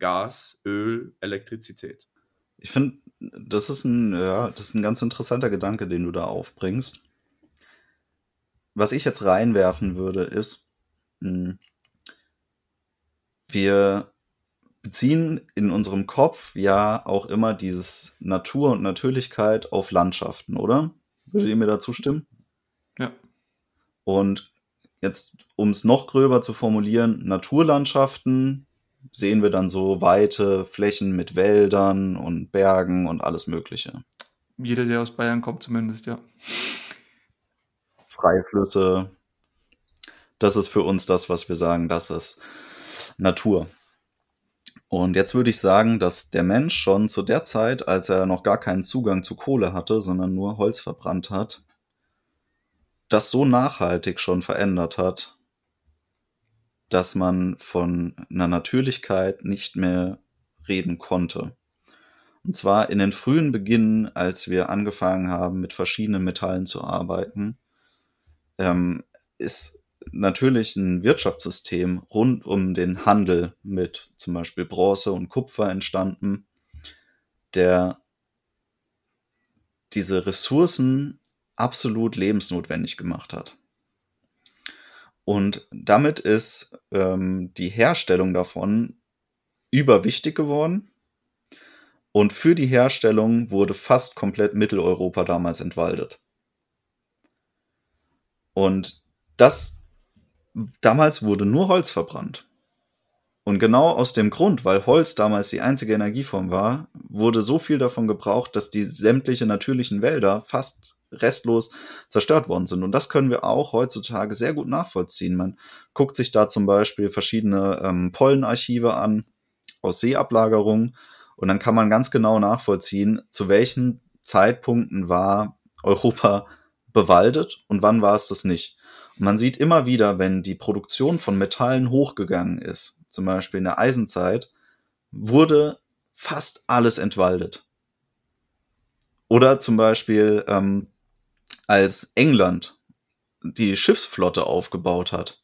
Gas, Öl, Elektrizität. Ich finde, das ist ein, ja, das ist ein ganz interessanter Gedanke, den du da aufbringst. Was ich jetzt reinwerfen würde, ist, hm, wir beziehen in unserem Kopf ja auch immer dieses Natur und Natürlichkeit auf Landschaften, oder? Würdet ihr mir dazu stimmen? Ja. Und jetzt, um es noch gröber zu formulieren, Naturlandschaften sehen wir dann so weite Flächen mit Wäldern und Bergen und alles Mögliche. Jeder, der aus Bayern kommt, zumindest, ja. [LAUGHS] Freie Flüsse. Das ist für uns das, was wir sagen, das ist Natur. Und jetzt würde ich sagen, dass der Mensch schon zu der Zeit, als er noch gar keinen Zugang zu Kohle hatte, sondern nur Holz verbrannt hat, das so nachhaltig schon verändert hat, dass man von einer Natürlichkeit nicht mehr reden konnte. Und zwar in den frühen Beginnen, als wir angefangen haben, mit verschiedenen Metallen zu arbeiten, ähm, ist natürlich ein Wirtschaftssystem rund um den Handel mit zum Beispiel Bronze und Kupfer entstanden, der diese Ressourcen absolut lebensnotwendig gemacht hat. Und damit ist ähm, die Herstellung davon überwichtig geworden. Und für die Herstellung wurde fast komplett Mitteleuropa damals entwaldet. Und das damals wurde nur Holz verbrannt. Und genau aus dem Grund, weil Holz damals die einzige Energieform war, wurde so viel davon gebraucht, dass die sämtliche natürlichen Wälder fast restlos zerstört worden sind. Und das können wir auch heutzutage sehr gut nachvollziehen. Man guckt sich da zum Beispiel verschiedene ähm, Pollenarchive an aus Seeablagerungen und dann kann man ganz genau nachvollziehen, zu welchen Zeitpunkten war Europa bewaldet und wann war es das nicht. Man sieht immer wieder, wenn die Produktion von Metallen hochgegangen ist, zum Beispiel in der Eisenzeit, wurde fast alles entwaldet. Oder zum Beispiel, ähm, als England die Schiffsflotte aufgebaut hat,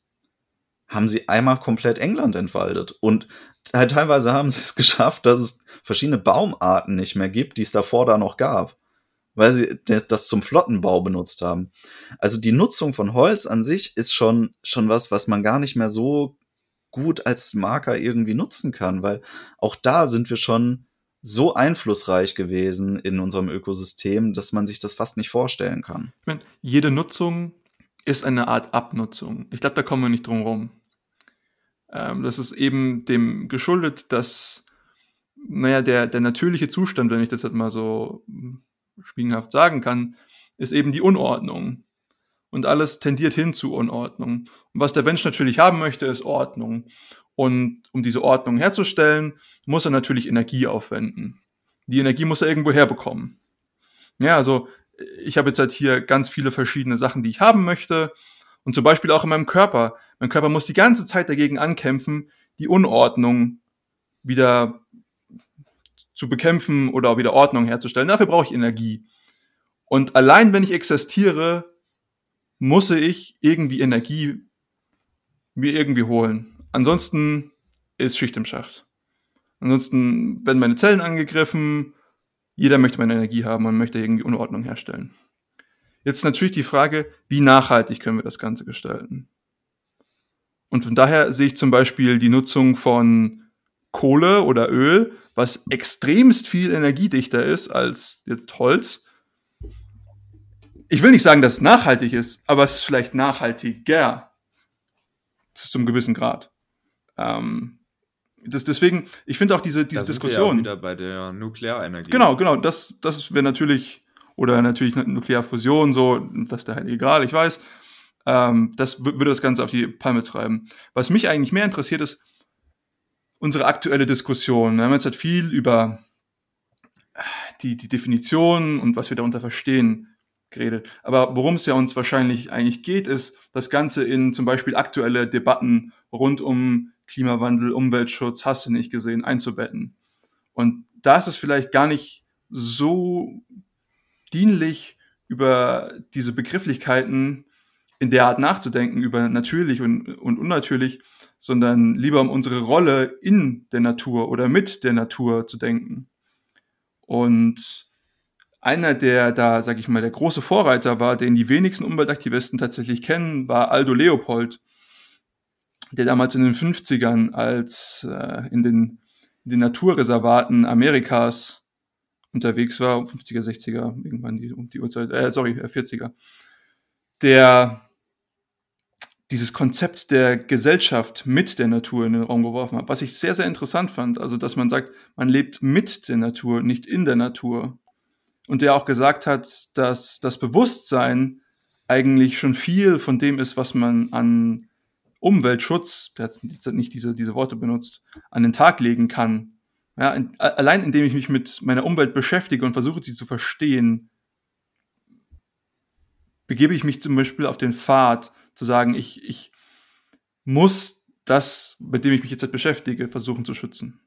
haben sie einmal komplett England entwaldet. Und halt teilweise haben sie es [LAUGHS] geschafft, dass es verschiedene Baumarten nicht mehr gibt, die es davor da noch gab weil sie das zum Flottenbau benutzt haben. Also die Nutzung von Holz an sich ist schon, schon was, was man gar nicht mehr so gut als Marker irgendwie nutzen kann, weil auch da sind wir schon so einflussreich gewesen in unserem Ökosystem, dass man sich das fast nicht vorstellen kann. Ich meine, jede Nutzung ist eine Art Abnutzung. Ich glaube, da kommen wir nicht drum rum. Ähm, das ist eben dem geschuldet, dass, naja, der, der natürliche Zustand, wenn ich das jetzt mal so spiegelhaft sagen kann, ist eben die Unordnung. Und alles tendiert hin zu Unordnung. Und was der Mensch natürlich haben möchte, ist Ordnung. Und um diese Ordnung herzustellen, muss er natürlich Energie aufwenden. Die Energie muss er irgendwo herbekommen. Ja, also ich habe jetzt halt hier ganz viele verschiedene Sachen, die ich haben möchte. Und zum Beispiel auch in meinem Körper. Mein Körper muss die ganze Zeit dagegen ankämpfen, die Unordnung wieder zu bekämpfen oder wieder Ordnung herzustellen. Dafür brauche ich Energie. Und allein wenn ich existiere, muss ich irgendwie Energie mir irgendwie holen. Ansonsten ist Schicht im Schacht. Ansonsten werden meine Zellen angegriffen, jeder möchte meine Energie haben und möchte irgendwie Unordnung herstellen. Jetzt natürlich die Frage, wie nachhaltig können wir das Ganze gestalten? Und von daher sehe ich zum Beispiel die Nutzung von Kohle oder Öl, was extremst viel energiedichter ist als jetzt Holz. Ich will nicht sagen, dass es nachhaltig ist, aber es ist vielleicht nachhaltiger. Zu einem gewissen Grad. Ähm, das, deswegen, ich finde auch diese, diese da Diskussion. Wir ja wieder bei der Nuklearenergie. Genau, genau. Das, das wäre natürlich, oder natürlich Nuklearfusion, so, das ist da halt egal, ich weiß. Ähm, das würde das Ganze auf die Palme treiben. Was mich eigentlich mehr interessiert ist, unsere aktuelle Diskussion. Wir haben jetzt halt viel über die, die Definition und was wir darunter verstehen geredet. Aber worum es ja uns wahrscheinlich eigentlich geht, ist, das Ganze in zum Beispiel aktuelle Debatten rund um Klimawandel, Umweltschutz, hast du nicht gesehen, einzubetten. Und da ist es vielleicht gar nicht so dienlich, über diese Begrifflichkeiten in der Art nachzudenken, über natürlich und, und unnatürlich, sondern lieber um unsere Rolle in der Natur oder mit der Natur zu denken. Und einer, der da, sag ich mal, der große Vorreiter war, den die wenigsten Umweltaktivisten tatsächlich kennen, war Aldo Leopold, der damals in den 50ern als äh, in, den, in den Naturreservaten Amerikas unterwegs war, 50er, 60er, irgendwann die, um die Uhrzeit, äh, sorry, 40er, äh, der dieses Konzept der Gesellschaft mit der Natur in den Raum geworfen hat, was ich sehr, sehr interessant fand. Also, dass man sagt, man lebt mit der Natur, nicht in der Natur. Und der auch gesagt hat, dass das Bewusstsein eigentlich schon viel von dem ist, was man an Umweltschutz, der hat nicht diese, diese Worte benutzt, an den Tag legen kann. Ja, in, allein indem ich mich mit meiner Umwelt beschäftige und versuche, sie zu verstehen, begebe ich mich zum Beispiel auf den Pfad, zu sagen, ich, ich muss das, mit dem ich mich jetzt halt beschäftige, versuchen zu schützen.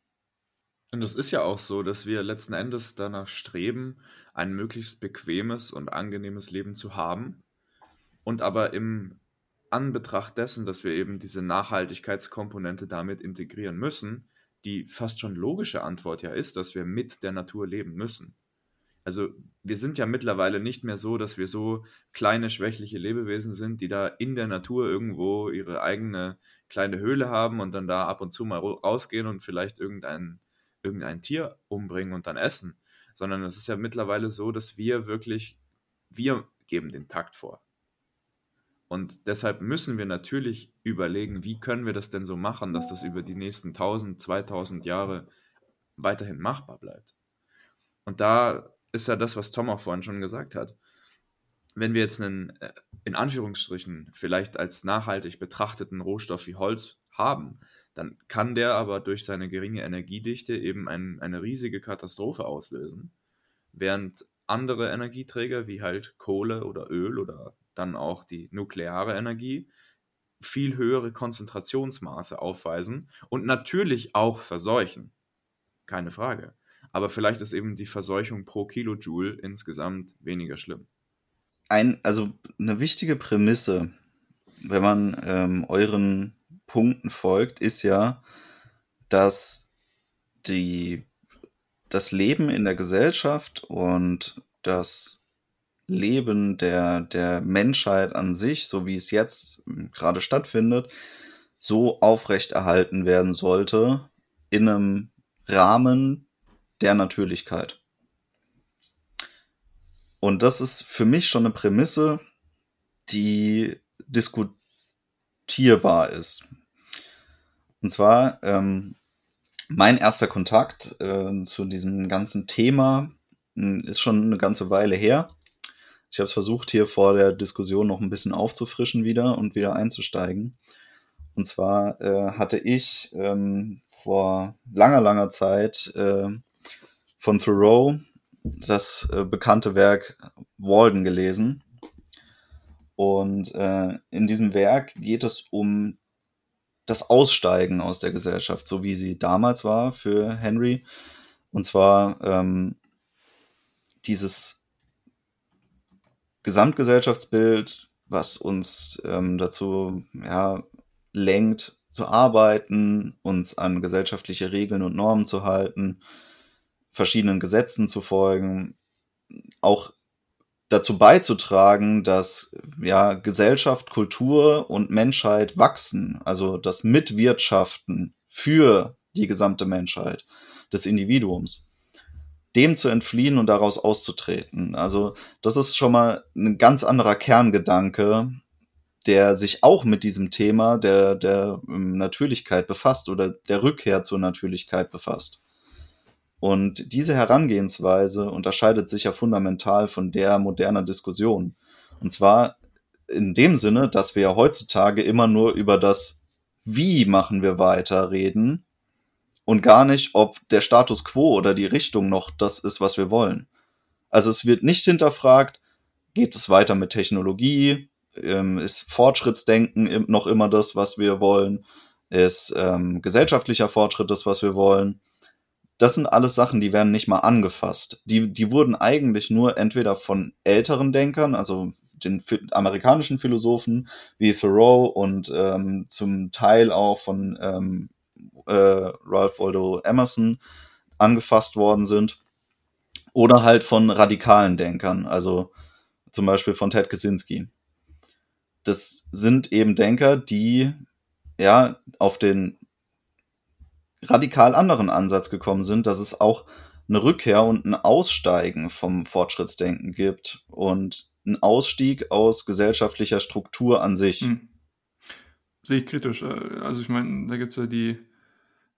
Und es ist ja auch so, dass wir letzten Endes danach streben, ein möglichst bequemes und angenehmes Leben zu haben. Und aber im Anbetracht dessen, dass wir eben diese Nachhaltigkeitskomponente damit integrieren müssen, die fast schon logische Antwort ja ist, dass wir mit der Natur leben müssen. Also wir sind ja mittlerweile nicht mehr so, dass wir so kleine, schwächliche Lebewesen sind, die da in der Natur irgendwo ihre eigene kleine Höhle haben und dann da ab und zu mal rausgehen und vielleicht irgendein, irgendein Tier umbringen und dann essen. Sondern es ist ja mittlerweile so, dass wir wirklich, wir geben den Takt vor. Und deshalb müssen wir natürlich überlegen, wie können wir das denn so machen, dass das über die nächsten 1000, 2000 Jahre weiterhin machbar bleibt. Und da ist ja das, was Tom auch vorhin schon gesagt hat. Wenn wir jetzt einen, äh, in Anführungsstrichen, vielleicht als nachhaltig betrachteten Rohstoff wie Holz haben, dann kann der aber durch seine geringe Energiedichte eben ein, eine riesige Katastrophe auslösen. Während andere Energieträger wie halt Kohle oder Öl oder dann auch die nukleare Energie viel höhere Konzentrationsmaße aufweisen und natürlich auch verseuchen. Keine Frage aber vielleicht ist eben die Verseuchung pro Kilojoule insgesamt weniger schlimm. Ein, also eine wichtige Prämisse, wenn man ähm, euren Punkten folgt, ist ja, dass die, das Leben in der Gesellschaft und das Leben der, der Menschheit an sich, so wie es jetzt gerade stattfindet, so aufrechterhalten werden sollte in einem Rahmen, der Natürlichkeit. Und das ist für mich schon eine Prämisse, die diskutierbar ist. Und zwar ähm, mein erster Kontakt äh, zu diesem ganzen Thema äh, ist schon eine ganze Weile her. Ich habe es versucht, hier vor der Diskussion noch ein bisschen aufzufrischen wieder und wieder einzusteigen. Und zwar äh, hatte ich ähm, vor langer, langer Zeit äh, von Thoreau das äh, bekannte Werk Walden gelesen. Und äh, in diesem Werk geht es um das Aussteigen aus der Gesellschaft, so wie sie damals war für Henry. Und zwar ähm, dieses Gesamtgesellschaftsbild, was uns ähm, dazu ja, lenkt, zu arbeiten, uns an gesellschaftliche Regeln und Normen zu halten, verschiedenen Gesetzen zu folgen, auch dazu beizutragen, dass ja Gesellschaft, Kultur und Menschheit wachsen, also das Mitwirtschaften für die gesamte Menschheit des Individuums, dem zu entfliehen und daraus auszutreten. Also das ist schon mal ein ganz anderer Kerngedanke, der sich auch mit diesem Thema der, der ähm, Natürlichkeit befasst oder der Rückkehr zur Natürlichkeit befasst. Und diese Herangehensweise unterscheidet sich ja fundamental von der moderner Diskussion. Und zwar in dem Sinne, dass wir heutzutage immer nur über das Wie machen wir weiter reden und gar nicht, ob der Status quo oder die Richtung noch das ist, was wir wollen. Also es wird nicht hinterfragt, geht es weiter mit Technologie? Ähm, ist Fortschrittsdenken noch immer das, was wir wollen? Ist ähm, gesellschaftlicher Fortschritt das, was wir wollen? Das sind alles Sachen, die werden nicht mal angefasst. Die, die wurden eigentlich nur entweder von älteren Denkern, also den amerikanischen Philosophen wie Thoreau und ähm, zum Teil auch von ähm, äh, Ralph Waldo Emerson angefasst worden sind. Oder halt von radikalen Denkern, also zum Beispiel von Ted Kaczynski. Das sind eben Denker, die ja auf den radikal anderen Ansatz gekommen sind, dass es auch eine Rückkehr und ein Aussteigen vom Fortschrittsdenken gibt und ein Ausstieg aus gesellschaftlicher Struktur an sich. Hm. Sehe ich kritisch. Äh, also ich meine, da gibt es ja die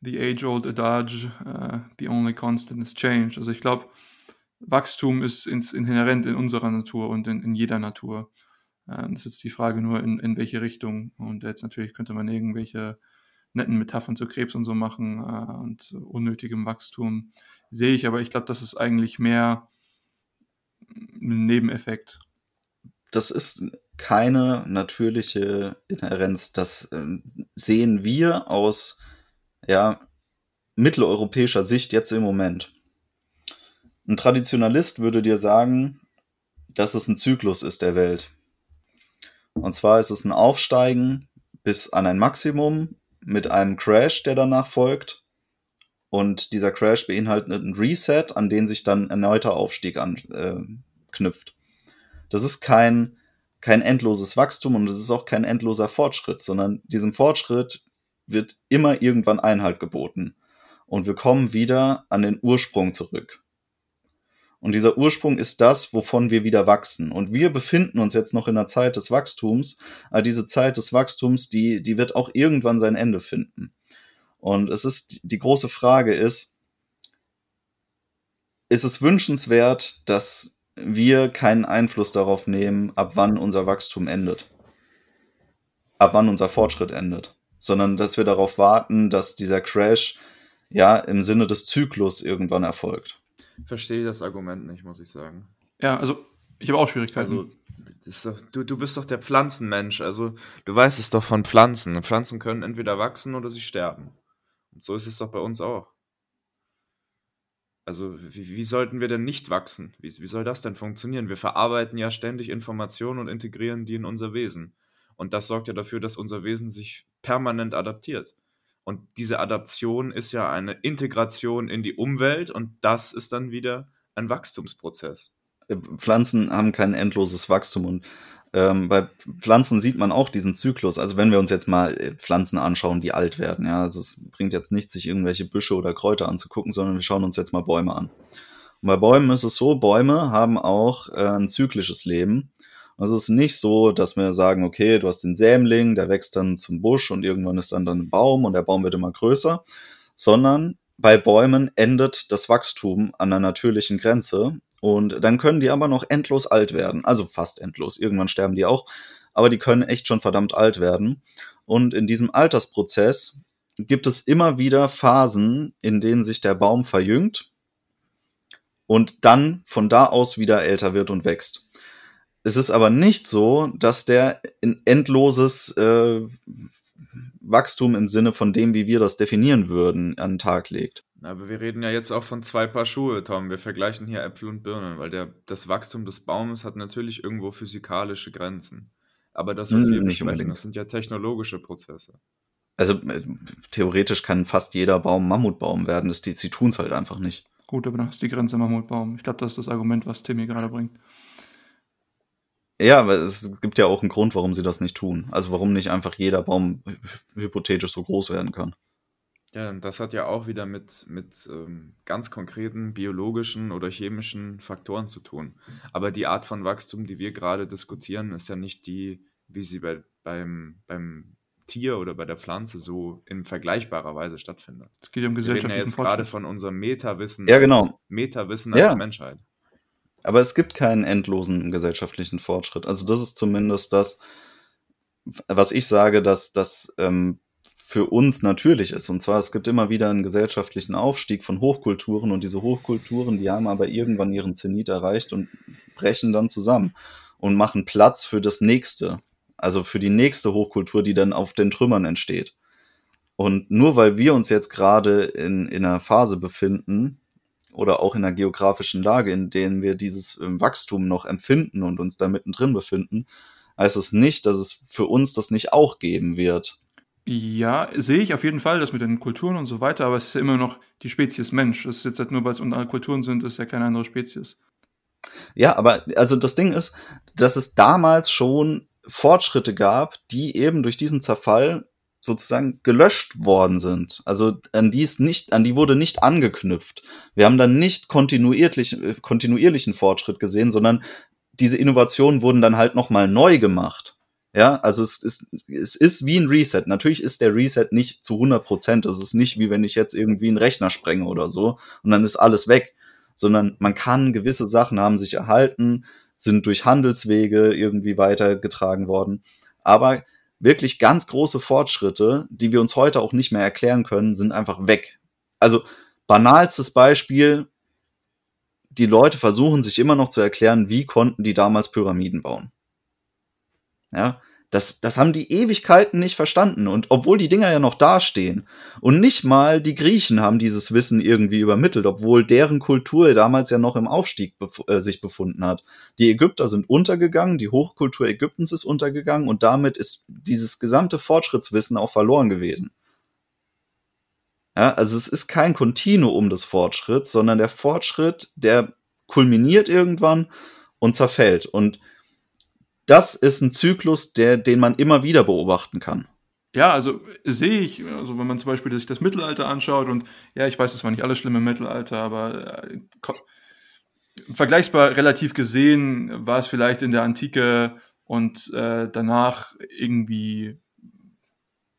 the age-old adage, uh, the only constant is change. Also ich glaube, Wachstum ist ins, inhärent in unserer Natur und in, in jeder Natur. Uh, das ist jetzt die Frage nur, in, in welche Richtung. Und jetzt natürlich könnte man irgendwelche netten Metaphern zu Krebs und so machen uh, und unnötigem Wachstum sehe ich, aber ich glaube, das ist eigentlich mehr ein Nebeneffekt. Das ist keine natürliche Inhärenz. Das äh, sehen wir aus ja, mitteleuropäischer Sicht jetzt im Moment. Ein Traditionalist würde dir sagen, dass es ein Zyklus ist der Welt. Und zwar ist es ein Aufsteigen bis an ein Maximum mit einem Crash, der danach folgt. Und dieser Crash beinhaltet einen Reset, an den sich dann erneuter Aufstieg anknüpft. Äh, das ist kein, kein endloses Wachstum und es ist auch kein endloser Fortschritt, sondern diesem Fortschritt wird immer irgendwann Einhalt geboten. Und wir kommen wieder an den Ursprung zurück. Und dieser Ursprung ist das, wovon wir wieder wachsen. Und wir befinden uns jetzt noch in der Zeit des Wachstums. Aber diese Zeit des Wachstums, die, die wird auch irgendwann sein Ende finden. Und es ist, die große Frage ist, ist es wünschenswert, dass wir keinen Einfluss darauf nehmen, ab wann unser Wachstum endet? Ab wann unser Fortschritt endet? Sondern dass wir darauf warten, dass dieser Crash ja im Sinne des Zyklus irgendwann erfolgt. Verstehe das Argument nicht, muss ich sagen. Ja, also ich habe auch Schwierigkeiten. Also, doch, du, du bist doch der Pflanzenmensch, also du weißt es doch von Pflanzen. Pflanzen können entweder wachsen oder sie sterben. Und so ist es doch bei uns auch. Also, wie, wie sollten wir denn nicht wachsen? Wie, wie soll das denn funktionieren? Wir verarbeiten ja ständig Informationen und integrieren die in unser Wesen. Und das sorgt ja dafür, dass unser Wesen sich permanent adaptiert. Und diese Adaption ist ja eine Integration in die Umwelt und das ist dann wieder ein Wachstumsprozess. Äh, Pflanzen haben kein endloses Wachstum und ähm, bei Pflanzen sieht man auch diesen Zyklus. Also wenn wir uns jetzt mal äh, Pflanzen anschauen, die alt werden, ja, also es bringt jetzt nicht, sich irgendwelche Büsche oder Kräuter anzugucken, sondern wir schauen uns jetzt mal Bäume an. Und bei Bäumen ist es so, Bäume haben auch äh, ein zyklisches Leben. Also es ist nicht so, dass wir sagen, okay, du hast den Sämling, der wächst dann zum Busch und irgendwann ist dann, dann ein Baum und der Baum wird immer größer, sondern bei Bäumen endet das Wachstum an der natürlichen Grenze und dann können die aber noch endlos alt werden, also fast endlos. Irgendwann sterben die auch, aber die können echt schon verdammt alt werden. Und in diesem Altersprozess gibt es immer wieder Phasen, in denen sich der Baum verjüngt und dann von da aus wieder älter wird und wächst. Es ist aber nicht so, dass der ein endloses äh, Wachstum im Sinne von dem, wie wir das definieren würden, an den Tag legt. Aber wir reden ja jetzt auch von zwei Paar Schuhe, Tom. Wir vergleichen hier Äpfel und Birnen, weil der, das Wachstum des Baumes hat natürlich irgendwo physikalische Grenzen. Aber das, was hm, wir nicht besprechen, unbedingt. das sind ja technologische Prozesse. Also äh, theoretisch kann fast jeder Baum Mammutbaum werden. Das, die, sie tun es halt einfach nicht. Gut, aber dann ist die Grenze Mammutbaum. Ich glaube, das ist das Argument, was Timmy gerade bringt. Ja, aber es gibt ja auch einen Grund, warum sie das nicht tun. Also warum nicht einfach jeder Baum hypothetisch so groß werden kann. Ja, das hat ja auch wieder mit, mit ähm, ganz konkreten biologischen oder chemischen Faktoren zu tun. Aber die Art von Wachstum, die wir gerade diskutieren, ist ja nicht die, wie sie bei, beim, beim Tier oder bei der Pflanze so in vergleichbarer Weise stattfindet. Es geht um Gesellschaft. Wir reden ja jetzt gerade von unserem Metawissen, ja, genau. als, Metawissen als ja. Menschheit. Aber es gibt keinen endlosen gesellschaftlichen Fortschritt. Also das ist zumindest das, was ich sage, dass das ähm, für uns natürlich ist. Und zwar, es gibt immer wieder einen gesellschaftlichen Aufstieg von Hochkulturen und diese Hochkulturen, die haben aber irgendwann ihren Zenit erreicht und brechen dann zusammen. und machen Platz für das nächste. Also für die nächste Hochkultur, die dann auf den Trümmern entsteht. Und nur weil wir uns jetzt gerade in, in einer Phase befinden oder auch in einer geografischen Lage, in denen wir dieses ähm, Wachstum noch empfinden und uns da mittendrin befinden, heißt es nicht, dass es für uns das nicht auch geben wird. Ja, sehe ich auf jeden Fall, das mit den Kulturen und so weiter, aber es ist ja immer noch die Spezies Mensch. Das ist jetzt halt nur, weil es andere Kulturen sind, ist ja keine andere Spezies. Ja, aber also das Ding ist, dass es damals schon Fortschritte gab, die eben durch diesen Zerfall sozusagen gelöscht worden sind. Also an die ist nicht, an die wurde nicht angeknüpft. Wir haben dann nicht kontinuierlich, äh, kontinuierlichen Fortschritt gesehen, sondern diese Innovationen wurden dann halt nochmal neu gemacht. Ja, also es ist, es ist wie ein Reset. Natürlich ist der Reset nicht zu 100 Prozent. Es ist nicht wie wenn ich jetzt irgendwie einen Rechner sprenge oder so und dann ist alles weg, sondern man kann gewisse Sachen haben sich erhalten, sind durch Handelswege irgendwie weitergetragen worden. Aber wirklich ganz große Fortschritte, die wir uns heute auch nicht mehr erklären können, sind einfach weg. Also banalstes Beispiel, die Leute versuchen sich immer noch zu erklären, wie konnten die damals Pyramiden bauen. Ja, das, das haben die Ewigkeiten nicht verstanden. Und obwohl die Dinger ja noch dastehen und nicht mal die Griechen haben dieses Wissen irgendwie übermittelt, obwohl deren Kultur damals ja noch im Aufstieg bef äh, sich befunden hat. Die Ägypter sind untergegangen, die Hochkultur Ägyptens ist untergegangen und damit ist dieses gesamte Fortschrittswissen auch verloren gewesen. Ja, also es ist kein Kontinuum des Fortschritts, sondern der Fortschritt, der kulminiert irgendwann und zerfällt. Und das ist ein Zyklus, der, den man immer wieder beobachten kann. Ja, also sehe ich, also wenn man zum Beispiel sich das Mittelalter anschaut und ja, ich weiß, es war nicht alles schlimm im Mittelalter, aber äh, vergleichsbar relativ gesehen war es vielleicht in der Antike und äh, danach irgendwie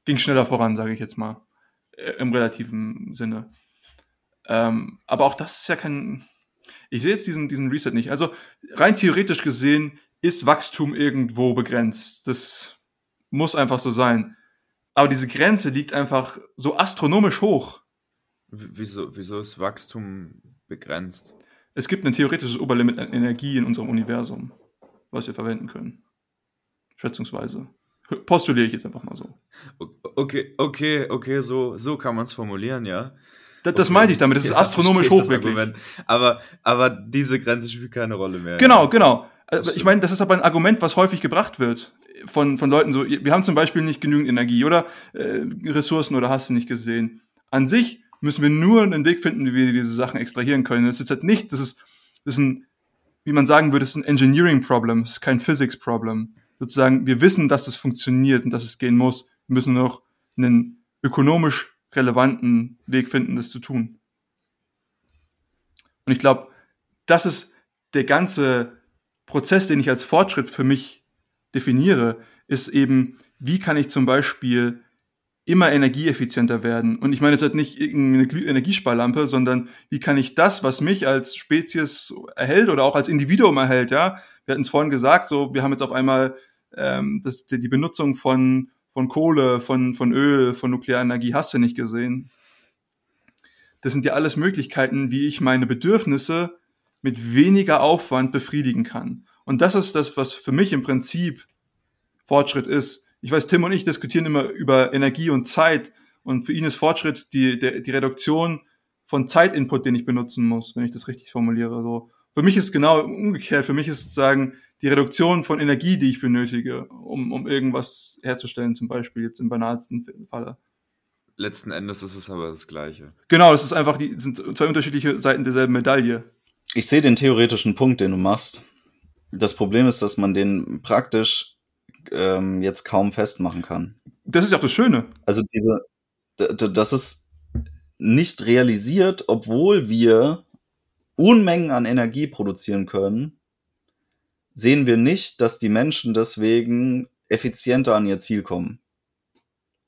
ging schneller voran, sage ich jetzt mal, äh, im relativen Sinne. Ähm, aber auch das ist ja kein. Ich sehe jetzt diesen, diesen Reset nicht. Also rein theoretisch gesehen ist Wachstum irgendwo begrenzt. Das muss einfach so sein. Aber diese Grenze liegt einfach so astronomisch hoch. Wieso, wieso ist Wachstum begrenzt? Es gibt ein theoretisches Oberlimit an Energie in unserem Universum, was wir verwenden können. Schätzungsweise. Postuliere ich jetzt einfach mal so. Okay, okay, okay, so, so kann man es formulieren, ja. Das, das okay. meinte ich damit, das ist [LAUGHS] astronomisch hoch, wirklich. Aber, aber diese Grenze spielt keine Rolle mehr. Genau, ja. genau. Also, ich meine, das ist aber ein Argument, was häufig gebracht wird von, von Leuten so, wir haben zum Beispiel nicht genügend Energie oder äh, Ressourcen oder hast du nicht gesehen. An sich müssen wir nur einen Weg finden, wie wir diese Sachen extrahieren können. Das ist jetzt halt nicht, das ist, das ist ein, wie man sagen würde, das ist ein Engineering-Problem, es ist kein Physics-Problem. Sozusagen, wir wissen, dass es funktioniert und dass es gehen muss. Wir müssen nur noch einen ökonomisch relevanten Weg finden, das zu tun. Und ich glaube, das ist der ganze Prozess, den ich als Fortschritt für mich definiere, ist eben, wie kann ich zum Beispiel immer energieeffizienter werden. Und ich meine jetzt halt nicht irgendeine Energiesparlampe, sondern wie kann ich das, was mich als Spezies erhält oder auch als Individuum erhält, ja. Wir hatten es vorhin gesagt, so, wir haben jetzt auf einmal ähm, das, die Benutzung von, von Kohle, von, von Öl, von Nuklearenergie, hast du nicht gesehen. Das sind ja alles Möglichkeiten, wie ich meine Bedürfnisse mit weniger Aufwand befriedigen kann. Und das ist das, was für mich im Prinzip Fortschritt ist. Ich weiß, Tim und ich diskutieren immer über Energie und Zeit. Und für ihn ist Fortschritt die, der, die Reduktion von Zeitinput, den ich benutzen muss, wenn ich das richtig formuliere. So. Für mich ist genau umgekehrt. Für mich ist sozusagen die Reduktion von Energie, die ich benötige, um, um irgendwas herzustellen, zum Beispiel jetzt im banalsten Falle. Letzten Endes ist es aber das Gleiche. Genau, das ist einfach die sind zwei unterschiedliche Seiten derselben Medaille ich sehe den theoretischen Punkt, den du machst. Das Problem ist, dass man den praktisch ähm, jetzt kaum festmachen kann. Das ist ja auch das Schöne. Also diese, das ist nicht realisiert, obwohl wir Unmengen an Energie produzieren können, sehen wir nicht, dass die Menschen deswegen effizienter an ihr Ziel kommen.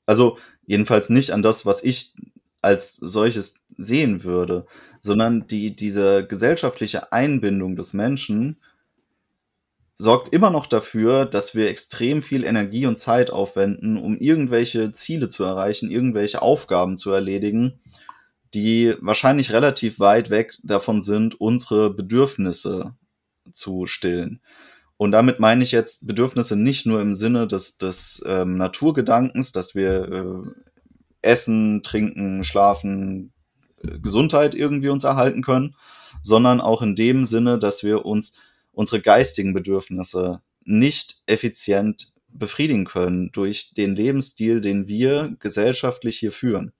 Also jedenfalls nicht an das, was ich als solches sehen würde sondern die, diese gesellschaftliche Einbindung des Menschen sorgt immer noch dafür, dass wir extrem viel Energie und Zeit aufwenden, um irgendwelche Ziele zu erreichen, irgendwelche Aufgaben zu erledigen, die wahrscheinlich relativ weit weg davon sind, unsere Bedürfnisse zu stillen. Und damit meine ich jetzt Bedürfnisse nicht nur im Sinne des, des ähm, Naturgedankens, dass wir äh, essen, trinken, schlafen, Gesundheit irgendwie uns erhalten können, sondern auch in dem Sinne, dass wir uns unsere geistigen Bedürfnisse nicht effizient befriedigen können durch den Lebensstil, den wir gesellschaftlich hier führen.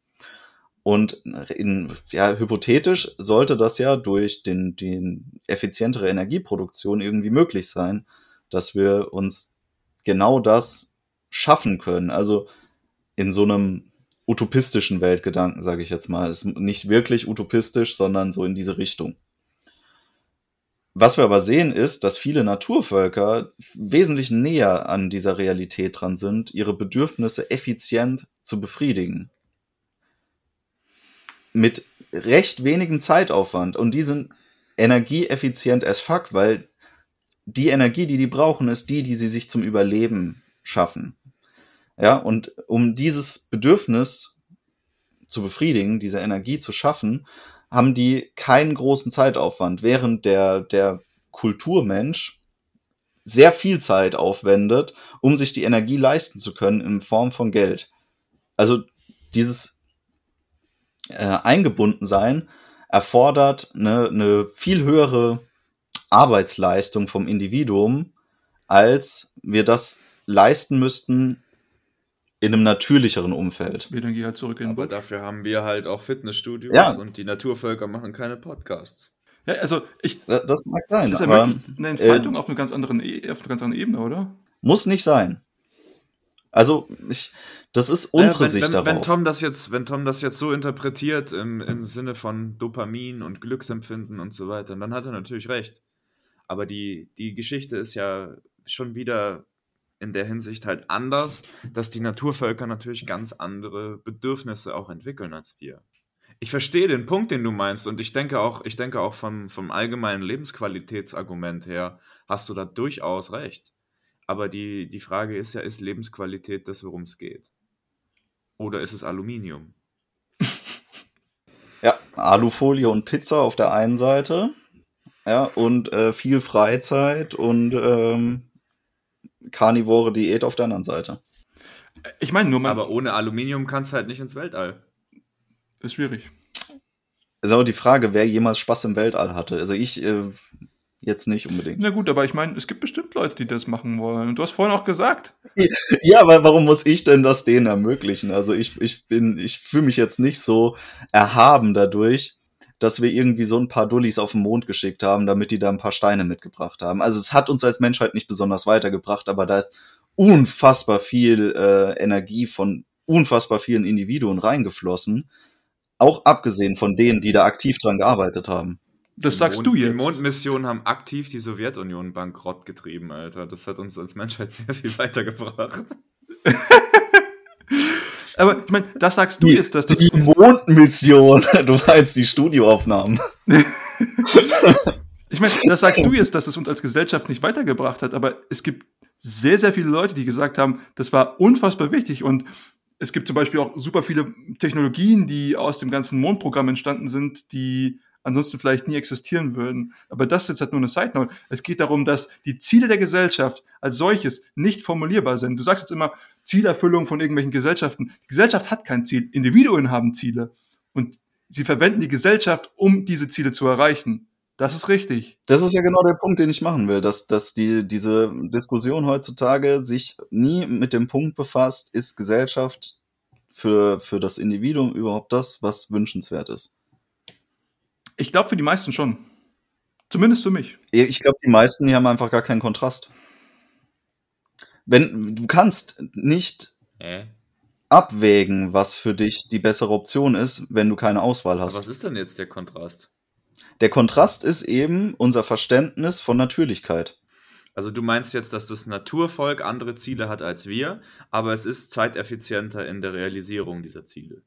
Und in, ja, hypothetisch sollte das ja durch den, die effizientere Energieproduktion irgendwie möglich sein, dass wir uns genau das schaffen können. Also in so einem utopistischen Weltgedanken, sage ich jetzt mal. Ist nicht wirklich utopistisch, sondern so in diese Richtung. Was wir aber sehen, ist, dass viele Naturvölker wesentlich näher an dieser Realität dran sind, ihre Bedürfnisse effizient zu befriedigen mit recht wenigem Zeitaufwand und die sind energieeffizient as fuck, weil die Energie, die die brauchen, ist die, die sie sich zum Überleben schaffen. Ja, und um dieses Bedürfnis zu befriedigen, diese Energie zu schaffen, haben die keinen großen Zeitaufwand, während der, der Kulturmensch sehr viel Zeit aufwendet, um sich die Energie leisten zu können in Form von Geld. Also dieses äh, eingebunden sein erfordert eine, eine viel höhere Arbeitsleistung vom Individuum, als wir das leisten müssten in einem natürlicheren Umfeld. Wir dann gehen halt zurück in Aber dafür haben wir halt auch Fitnessstudios Ja. und die Naturvölker machen keine Podcasts. Ja, also ich, Da- Das mag sein, das ist ja aber eine Entfaltung äh, auf, einer ganz anderen e auf einer ganz anderen Ebene, oder? muss nicht sein. Also, ich, das ist unsere wenn, Sicht wenn, darauf. Wenn Tom das jetzt, wenn Tom das jetzt so interpretiert im, im Sinne von Dopamin und Glücksempfinden und so weiter, dann hat er natürlich recht. Aber die, die Geschichte ist ja schon wieder in der Hinsicht halt anders, dass die Naturvölker natürlich ganz andere Bedürfnisse auch entwickeln als wir. Ich verstehe den Punkt, den du meinst, und ich denke auch, ich denke auch vom, vom allgemeinen Lebensqualitätsargument her hast du da durchaus recht. Aber die, die Frage ist ja, ist Lebensqualität das, worum es geht? Oder ist es Aluminium? [LAUGHS] Ja, Alufolie und Pizza auf der einen Seite. Ja, und äh, viel Freizeit und ähm, karnivore Diät auf der anderen Seite. Ich meine, nur mal, Aber ohne Aluminium kannst du halt nicht ins Weltall. ist schwierig. Ist aber die Frage, wer jemals Spaß im Weltall hatte. Also ich äh, jetzt nicht unbedingt. Na gut, aber ich meine, es gibt bestimmt Leute, die das machen wollen. Und du hast vorhin auch gesagt, [LAUGHS] Ja, aber warum muss ich denn das denen ermöglichen? Also ich, ich bin, ich fühle mich jetzt nicht so erhaben dadurch, dass wir irgendwie so ein paar Dullis auf den Mond geschickt haben, damit die da ein paar Steine mitgebracht haben. Also es hat uns als Menschheit nicht besonders weitergebracht, aber da ist unfassbar viel äh, Energie von unfassbar vielen Individuen reingeflossen. Auch abgesehen von denen, die da aktiv dran gearbeitet haben. das Die sagst Mond- du Die jetzt. Mondmissionen haben aktiv die Sowjetunion bankrott getrieben, Alter. Das hat uns als Menschheit [LAUGHS] sehr viel weitergebracht. [LAUGHS] Aber ich meine, das sagst du jetzt, dass das. die Mondmission, [LAUGHS] du meinst die Studioaufnahmen. [LAUGHS] Ich meine, das sagst du jetzt, dass es uns als Gesellschaft nicht weitergebracht hat, aber es gibt sehr, sehr viele Leute, die gesagt haben, das war unfassbar wichtig und es gibt zum Beispiel auch super viele Technologien, die aus dem ganzen Mondprogramm entstanden sind, die ansonsten vielleicht nie existieren würden. Aber das ist jetzt halt nur eine Side Note. Es geht darum, dass die Ziele der Gesellschaft als solches nicht formulierbar sind. Du sagst jetzt immer Zielerfüllung von irgendwelchen Gesellschaften. Die Gesellschaft hat kein Ziel. Individuen haben Ziele. Und sie verwenden die Gesellschaft, um diese Ziele zu erreichen. Das ist richtig. Das ist ja genau der Punkt, den ich machen will, dass, dass die, diese Diskussion heutzutage sich nie mit dem Punkt befasst, ist Gesellschaft für, für das Individuum überhaupt das, was wünschenswert ist. Ich glaube für die meisten schon. Zumindest für mich. Ich glaube, die meisten, die haben einfach gar keinen Kontrast. Wenn, du kannst nicht Äh? abwägen, was für dich die bessere Option ist, wenn du keine Auswahl Was hast. ist denn jetzt der Kontrast? Der Kontrast ist eben unser Verständnis von Natürlichkeit. Also du meinst jetzt, dass das Naturvolk andere Ziele hat als wir, aber es ist zeiteffizienter in der Realisierung dieser Ziele.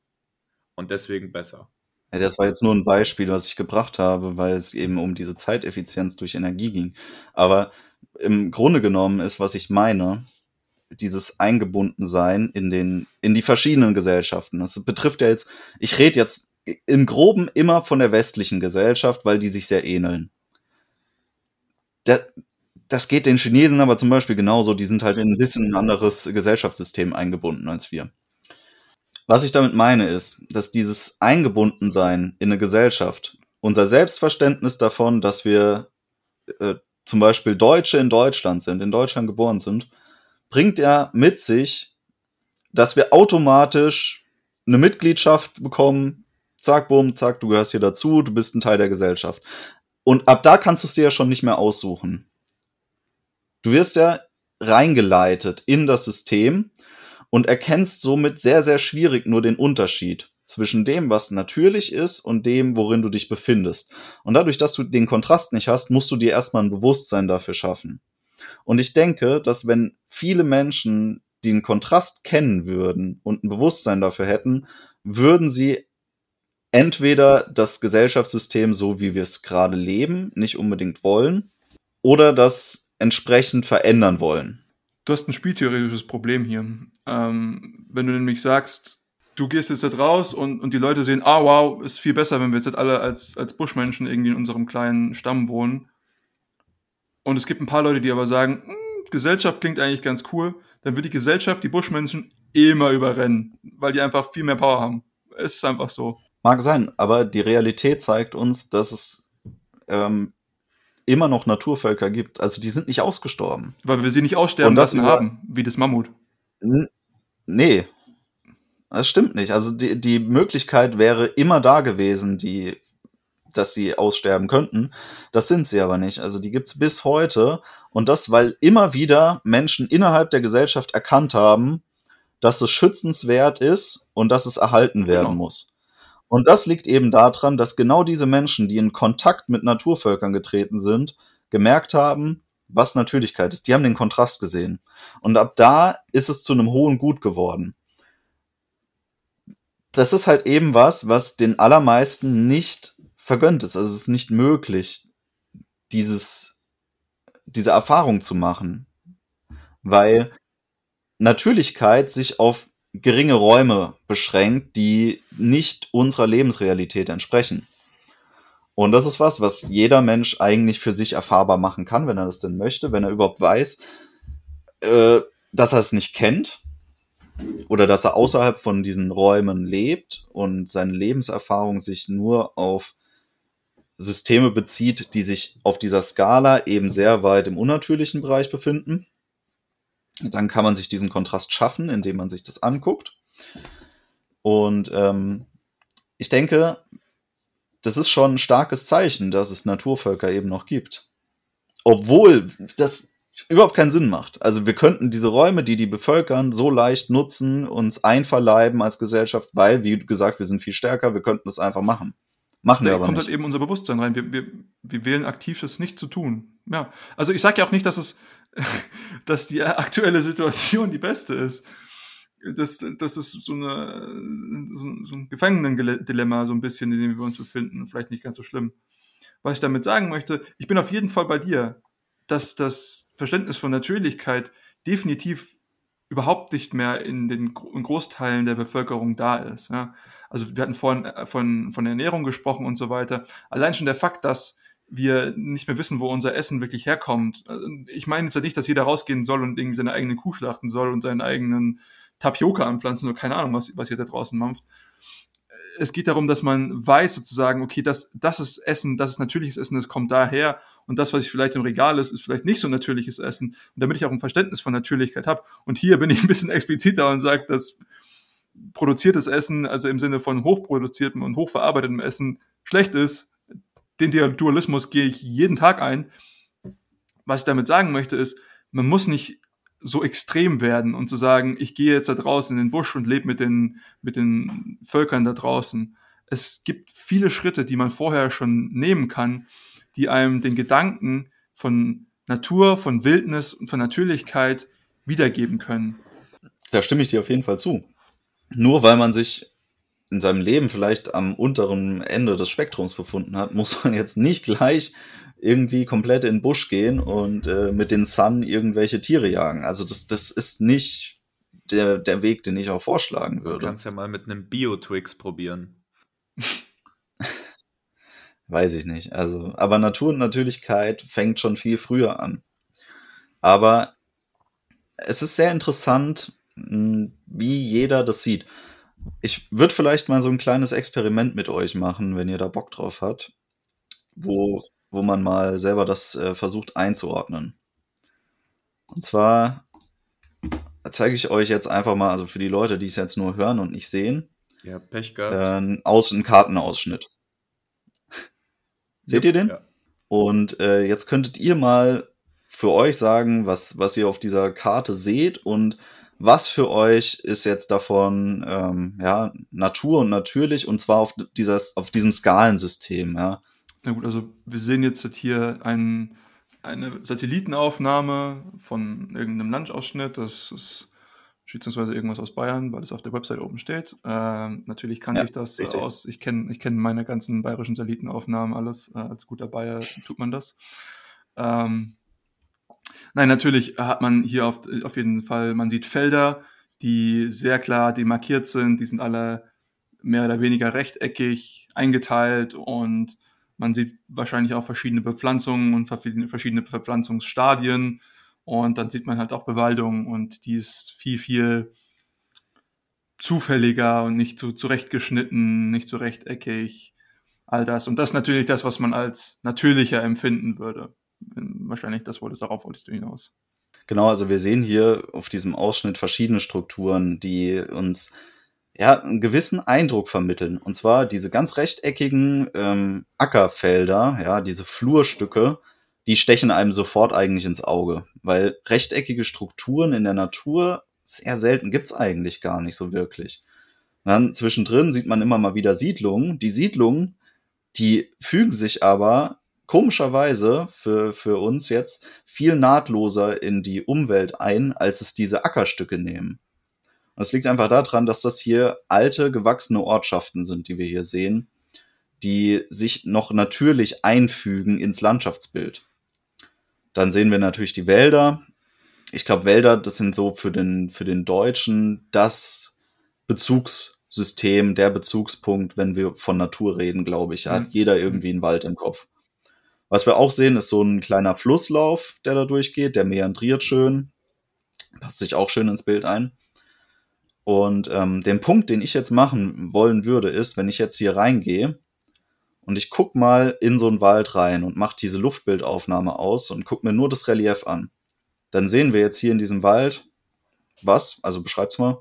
Und deswegen besser. Ja, das war jetzt nur ein Beispiel, was ich gebracht habe, weil es eben um diese Zeiteffizienz durch Energie ging. Aber im Grunde genommen ist, was ich meine, dieses Eingebundensein in den, in die verschiedenen Gesellschaften. Das betrifft ja jetzt, ich rede jetzt im Groben immer von der westlichen Gesellschaft, weil die sich sehr ähneln. Der, das geht den Chinesen aber zum Beispiel genauso. Die sind halt in ein bisschen ein anderes Gesellschaftssystem eingebunden als wir. Was ich damit meine ist, dass dieses Eingebundensein in eine Gesellschaft, unser Selbstverständnis davon, dass wir äh, zum Beispiel Deutsche in Deutschland sind, in Deutschland geboren sind, bringt ja mit sich, dass wir automatisch eine Mitgliedschaft bekommen. Zack, bumm, zack, du gehörst hier dazu, du bist ein Teil der Gesellschaft. Und ab da kannst du es dir ja schon nicht mehr aussuchen. Du wirst ja reingeleitet in das System und erkennst somit sehr, sehr schwierig nur den Unterschied zwischen dem, was natürlich ist und dem, worin du dich befindest. Und dadurch, dass du den Kontrast nicht hast, musst du dir erstmal ein Bewusstsein dafür schaffen. Und ich denke, dass wenn viele Menschen den Kontrast kennen würden und ein Bewusstsein dafür hätten, würden sie entweder das Gesellschaftssystem so, wie wir es gerade leben, nicht unbedingt wollen, oder das entsprechend verändern wollen. Du hast ein spieltheoretisches Problem hier. Ähm, wenn du nämlich sagst, du gehst jetzt raus und, und die Leute sehen, ah wow, ist viel besser, wenn wir jetzt alle als, als Buschmenschen irgendwie in unserem kleinen Stamm wohnen. Und es gibt ein paar Leute, die aber sagen, hm, Gesellschaft klingt eigentlich ganz cool, dann wird die Gesellschaft die Buschmenschen immer überrennen, weil die einfach viel mehr Power haben. Es ist einfach so. Mag sein, aber die Realität zeigt uns, dass es ähm, immer noch Naturvölker gibt. Also die sind nicht ausgestorben. Weil wir sie nicht aussterben lassen haben, wie das Mammut. Nee. Das stimmt nicht. Also die, die Möglichkeit wäre immer da gewesen, die, dass sie aussterben könnten. Das sind sie aber nicht. Also die gibt's bis heute. Und das, weil immer wieder Menschen innerhalb der Gesellschaft erkannt haben, dass es schützenswert ist und dass es erhalten werden genau. muss. Und das liegt eben daran, dass genau diese Menschen, die in Kontakt mit Naturvölkern getreten sind, gemerkt haben, was Natürlichkeit ist. Die haben den Kontrast gesehen. Und ab da ist es zu einem hohen Gut geworden. Das ist halt eben was, was den allermeisten nicht vergönnt ist. Also es ist nicht möglich, dieses, diese Erfahrung zu machen. Weil Natürlichkeit sich auf geringe Räume beschränkt, die nicht unserer Lebensrealität entsprechen. Und das ist was, was jeder Mensch eigentlich für sich erfahrbar machen kann, wenn er das denn möchte, wenn er überhaupt weiß, äh, dass er es nicht kennt oder dass er außerhalb von diesen Räumen lebt und seine Lebenserfahrung sich nur auf Systeme bezieht, die sich auf dieser Skala eben sehr weit im unnatürlichen Bereich befinden dann kann man sich diesen Kontrast schaffen, indem man sich das anguckt. Und ähm, ich denke, das ist schon ein starkes Zeichen, dass es Naturvölker eben noch gibt. Obwohl das überhaupt keinen Sinn macht. Also wir könnten diese Räume, die die bevölkern, so leicht nutzen, uns einverleiben als Gesellschaft, weil, wie gesagt, wir sind viel stärker, wir könnten das einfach machen. Machen da wir aber kommt nicht. halt eben unser Bewusstsein rein. Wir, wir, wir wählen aktiv, das nicht zu tun. Ja, also ich sage ja auch nicht, dass es [LAUGHS] dass die aktuelle Situation die beste ist. Das, das ist so, eine, so, so ein Gefangenendilemma, so ein bisschen, in dem wir uns befinden. Vielleicht nicht ganz so schlimm. Was ich damit sagen möchte, ich bin auf jeden Fall bei dir, dass das Verständnis von Natürlichkeit definitiv überhaupt nicht mehr in den in Großteilen der Bevölkerung da ist. Ja. Also wir hatten vorhin äh, von, von Ernährung gesprochen und so weiter. Allein schon der Fakt, dass wir nicht mehr wissen, wo unser Essen wirklich herkommt. Also, ich meine jetzt nicht, dass jeder rausgehen soll und irgendwie seine eigene Kuh schlachten soll und seinen eigenen Tapioca anpflanzen oder keine Ahnung, was, was ihr da draußen mampft. Es geht darum, dass man weiß sozusagen, okay, das, das ist Essen, das ist natürliches Essen, das kommt daher und das, was ich vielleicht im Regal ist, ist vielleicht nicht so natürliches Essen. Und damit ich auch ein Verständnis von Natürlichkeit habe. Und hier bin ich ein bisschen [LAUGHS] expliziter und sage, dass produziertes Essen, also im Sinne von hochproduziertem und hochverarbeitetem Essen, schlecht ist, den Dualismus gehe ich jeden Tag ein. Was ich damit sagen möchte, ist, man muss nicht so extrem werden und zu sagen, ich gehe jetzt da draußen in den Busch und lebe mit den, mit den Völkern da draußen. Es gibt viele Schritte, die man vorher schon nehmen kann, die einem den Gedanken von Natur, von Wildnis und von Natürlichkeit wiedergeben können. Da stimme ich dir auf jeden Fall zu. Nur weil man sich in seinem Leben vielleicht am unteren Ende des Spektrums befunden hat, [LAUGHS] muss man jetzt nicht gleich irgendwie komplett in den Busch gehen und äh, mit den Sun irgendwelche Tiere jagen. Also das, das ist nicht der, der Weg, den ich auch vorschlagen würde. Du kannst ja mal mit einem Bio-Twix probieren. [LAUGHS] Weiß ich nicht. Also, aber Natur und Natürlichkeit fängt schon viel früher an. Aber es ist sehr interessant, hm, wie jeder das sieht. Ich würde vielleicht mal so ein kleines Experiment mit euch machen, wenn ihr da Bock drauf habt, wo, wo man mal selber das äh, versucht einzuordnen. Und zwar zeige ich euch jetzt einfach mal, also für die Leute, die es jetzt nur hören und nicht sehen, Ja, Pech gehabt. äh, aus, einen Kartenausschnitt. Seht ihr den? Ja. Und äh, jetzt könntet ihr mal für euch sagen, was, was ihr auf dieser Karte seht und was für euch ist jetzt davon ähm, ja, Natur und natürlich und zwar auf, dieses, auf diesem Skalensystem. Ja. Na gut, also wir sehen jetzt hier ein, eine Satellitenaufnahme von irgendeinem Landausschnitt. Das ist beziehungsweise irgendwas aus Bayern, weil es auf der Website oben steht. Ähm, natürlich kannte Ja, ich das richtig. aus, ich kenne ich kenn meine ganzen bayerischen Satellitenaufnahmen alles. Äh, als guter Bayer tut man das. Ähm, nein, natürlich hat man hier auf, auf jeden Fall, man sieht Felder, die sehr klar demarkiert sind. Die sind alle mehr oder weniger rechteckig eingeteilt und man sieht wahrscheinlich auch verschiedene Bepflanzungen und verschiedene verschiedene Bepflanzungsstadien. Und dann sieht man halt auch Bewaldung und die ist viel, viel zufälliger und nicht so zurechtgeschnitten, nicht so rechteckig. All das. Und das ist natürlich das, was man als natürlicher empfinden würde. Wahrscheinlich das wolltest, darauf wolltest du hinaus. Genau, also wir sehen hier auf diesem Ausschnitt verschiedene Strukturen, die uns ja einen gewissen Eindruck vermitteln. Und zwar diese ganz rechteckigen ähm, Ackerfelder, ja, diese Flurstücke, die stechen einem sofort eigentlich ins Auge, weil rechteckige Strukturen in der Natur sehr selten gibt's eigentlich gar nicht so wirklich. Dann zwischendrin sieht man immer mal wieder Siedlungen. Die Siedlungen, die fügen sich aber komischerweise für, für uns jetzt viel nahtloser in die Umwelt ein, als es diese Ackerstücke nehmen. Und es liegt einfach daran, dass das hier alte, gewachsene Ortschaften sind, die wir hier sehen, die sich noch natürlich einfügen ins Landschaftsbild. Dann sehen wir natürlich die Wälder. Ich glaube, Wälder, das sind so für den, für den Deutschen das Bezugssystem, der Bezugspunkt, wenn wir von Natur reden, glaube ich. Da hat Mhm. jeder irgendwie einen Wald im Kopf. Was wir auch sehen, ist so ein kleiner Flusslauf, der da durchgeht, der meandriert schön. Passt sich auch schön ins Bild ein. Und ähm, den Punkt, den ich jetzt machen wollen würde, ist, wenn ich jetzt hier reingehe und ich guck mal in so einen Wald rein und mache diese Luftbildaufnahme aus und guck mir nur das Relief an, dann sehen wir jetzt hier in diesem Wald was? Also beschreib's mal.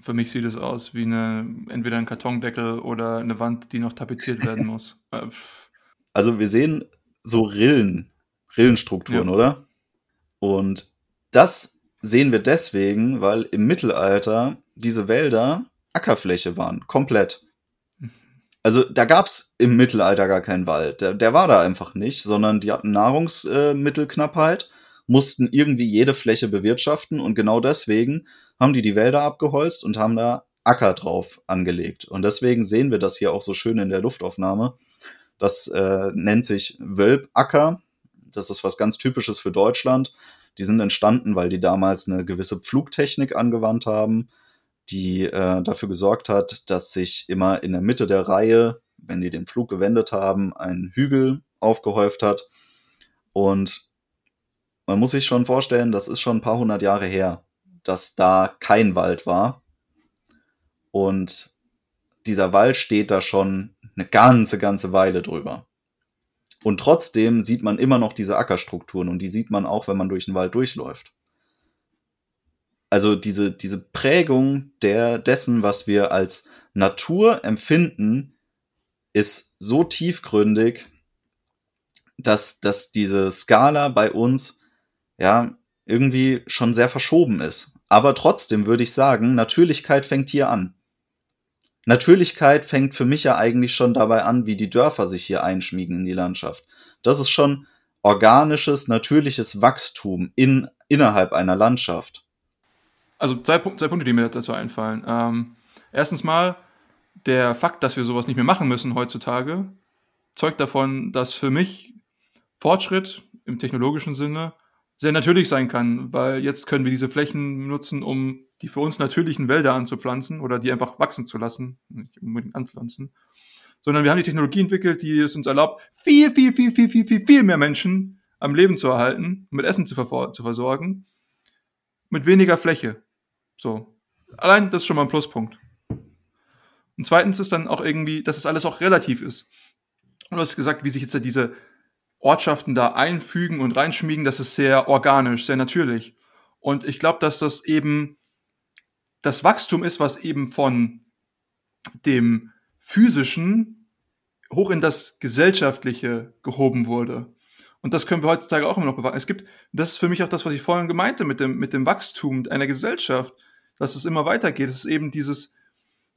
Für mich sieht es aus wie eine, entweder ein Kartondeckel oder eine Wand, die noch tapeziert werden [LAUGHS] muss. Äh, Also wir sehen so Rillen, Rillenstrukturen, Ja. oder? Und das sehen wir deswegen, weil im Mittelalter diese Wälder Ackerfläche waren, komplett. Also da gab's im Mittelalter gar keinen Wald. Der, der war da einfach nicht, sondern die hatten Nahrungsmittelknappheit, mussten irgendwie jede Fläche bewirtschaften und genau deswegen haben die die Wälder abgeholzt und haben da Acker drauf angelegt. Und deswegen sehen wir das hier auch so schön in der Luftaufnahme. Das äh, nennt sich Wölbacker. Das ist was ganz Typisches für Deutschland. Die sind entstanden, weil die damals eine gewisse Pflugtechnik angewandt haben, die äh, dafür gesorgt hat, dass sich immer in der Mitte der Reihe, wenn die den Flug gewendet haben, ein Hügel aufgehäuft hat. Und man muss sich schon vorstellen, das ist schon ein paar hundert Jahre her, dass da kein Wald war. Und dieser Wald steht da schon eine ganze, ganze Weile drüber. Und trotzdem sieht man immer noch diese Ackerstrukturen und die sieht man auch, wenn man durch den Wald durchläuft. Also diese, diese Prägung der, dessen, was wir als Natur empfinden, ist so tiefgründig, dass, dass diese Skala bei uns ja irgendwie schon sehr verschoben ist. Aber trotzdem würde ich sagen, Natürlichkeit fängt hier an. Natürlichkeit fängt für mich ja eigentlich schon dabei an, wie die Dörfer sich hier einschmiegen in die Landschaft. Das ist schon organisches, natürliches Wachstum in, innerhalb einer Landschaft. Also zwei, zwei Punkte, die mir dazu einfallen. Ähm, erstens mal, der Fakt, dass wir sowas nicht mehr machen müssen heutzutage, zeugt davon, dass für mich Fortschritt im technologischen Sinne sehr natürlich sein kann, weil jetzt können wir diese Flächen nutzen, um die für uns natürlichen Wälder anzupflanzen oder die einfach wachsen zu lassen, nicht unbedingt anpflanzen, sondern wir haben die Technologie entwickelt, die es uns erlaubt, viel, viel, viel, viel, viel, viel, viel mehr Menschen am Leben zu erhalten, mit Essen zu, zu versorgen, mit weniger Fläche. So. Allein das ist schon mal ein Pluspunkt. Und zweitens ist dann auch irgendwie, dass es alles auch relativ ist. Und du hast gesagt, wie sich jetzt diese Ortschaften da einfügen und reinschmiegen, das ist sehr organisch, sehr natürlich. Und ich glaube, dass das eben das Wachstum ist, was eben von dem physischen hoch in das gesellschaftliche gehoben wurde. Und das können wir heutzutage auch immer noch bewahren. Es gibt, das ist für mich auch das, was ich vorhin gemeinte mit dem, mit dem Wachstum einer Gesellschaft, dass es immer weitergeht. Es ist eben dieses,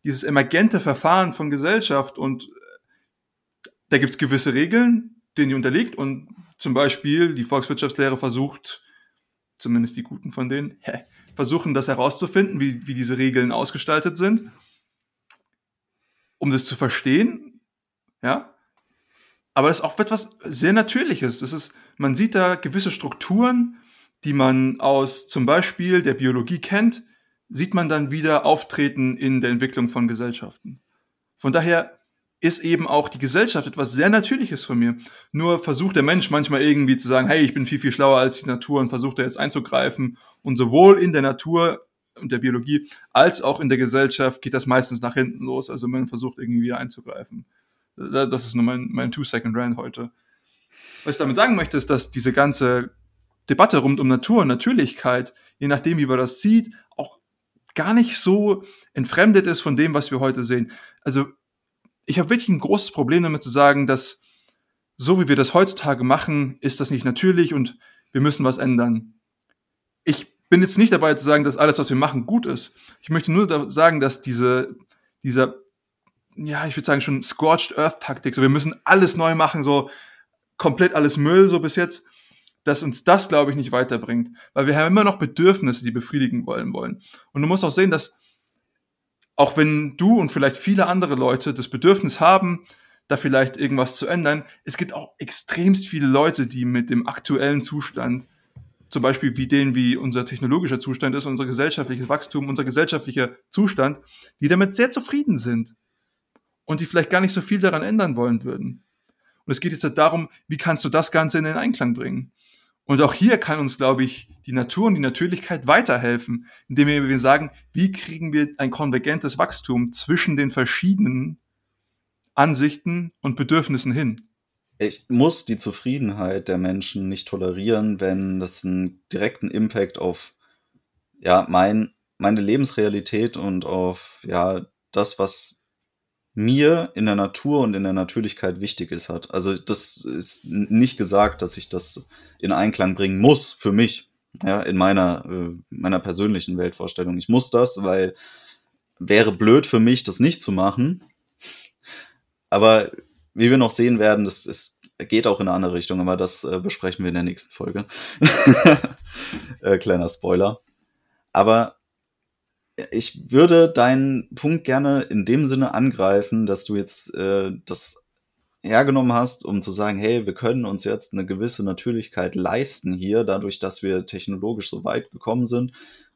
dieses emergente Verfahren von Gesellschaft und äh, da gibt es gewisse Regeln, denen die unterliegt und zum Beispiel die Volkswirtschaftslehre versucht, zumindest die guten von denen, [LAUGHS] versuchen das herauszufinden, wie, wie diese Regeln ausgestaltet sind, um das zu verstehen, ja, aber das ist auch etwas sehr Natürliches. Das ist, man sieht da gewisse Strukturen, die man aus zum Beispiel der Biologie kennt, sieht man dann wieder auftreten in der Entwicklung von Gesellschaften. Von daher ist eben auch die Gesellschaft etwas sehr Natürliches von mir. Nur versucht der Mensch manchmal irgendwie zu sagen, hey, ich bin viel, viel schlauer als die Natur und versucht da jetzt einzugreifen. Und sowohl in der Natur und der Biologie als auch in der Gesellschaft geht das meistens nach hinten los. Also man versucht irgendwie einzugreifen. Das ist nur mein, mein Two-Second-Rant heute. Was ich damit sagen möchte, ist, dass diese ganze Debatte rund um Natur und Natürlichkeit, je nachdem, wie man das sieht, auch gar nicht so entfremdet ist von dem, was wir heute sehen. Also ich habe wirklich ein großes Problem damit zu sagen, dass so wie wir das heutzutage machen, ist das nicht natürlich und wir müssen was ändern. Ich bin jetzt nicht dabei zu sagen, dass alles, was wir machen, gut ist. Ich möchte nur sagen, dass diese, dieser ja, ich würde sagen, schon Scorched Earth Taktik. So, wir müssen alles neu machen, so komplett alles Müll, so bis jetzt, dass uns das, glaube ich, nicht weiterbringt. Weil wir haben immer noch Bedürfnisse, die befriedigen wollen wollen. Und du musst auch sehen, dass auch wenn du und vielleicht viele andere Leute das Bedürfnis haben, da vielleicht irgendwas zu ändern, es gibt auch extremst viele Leute, die mit dem aktuellen Zustand, zum Beispiel wie den, wie unser technologischer Zustand ist, unser gesellschaftliches Wachstum, unser gesellschaftlicher Zustand, die damit sehr zufrieden sind und die vielleicht gar nicht so viel daran ändern wollen würden. Und es geht jetzt halt darum, wie kannst du das Ganze in den Einklang bringen? Und auch hier kann uns, glaube ich, die Natur und die Natürlichkeit weiterhelfen, indem wir sagen, wie kriegen wir ein konvergentes Wachstum zwischen den verschiedenen Ansichten und Bedürfnissen hin. Ich muss die Zufriedenheit der Menschen nicht tolerieren, wenn das einen direkten Impact auf ja, mein, meine Lebensrealität und auf ja, das, was mir in der Natur und in der Natürlichkeit wichtig ist hat. Also das ist nicht gesagt, dass ich das in Einklang bringen muss für mich, ja, in meiner, äh, meiner persönlichen Weltvorstellung. Ich muss das, weil wäre blöd für mich, das nicht zu machen. Aber wie wir noch sehen werden, das ist, geht auch in eine andere Richtung, aber das äh, besprechen wir in der nächsten Folge. [LAUGHS] äh, kleiner Spoiler. Aber ich würde deinen Punkt gerne in dem Sinne angreifen, dass du jetzt äh, das hergenommen hast, um zu sagen, hey, wir können uns jetzt eine gewisse Natürlichkeit leisten hier, dadurch, dass wir technologisch so weit gekommen sind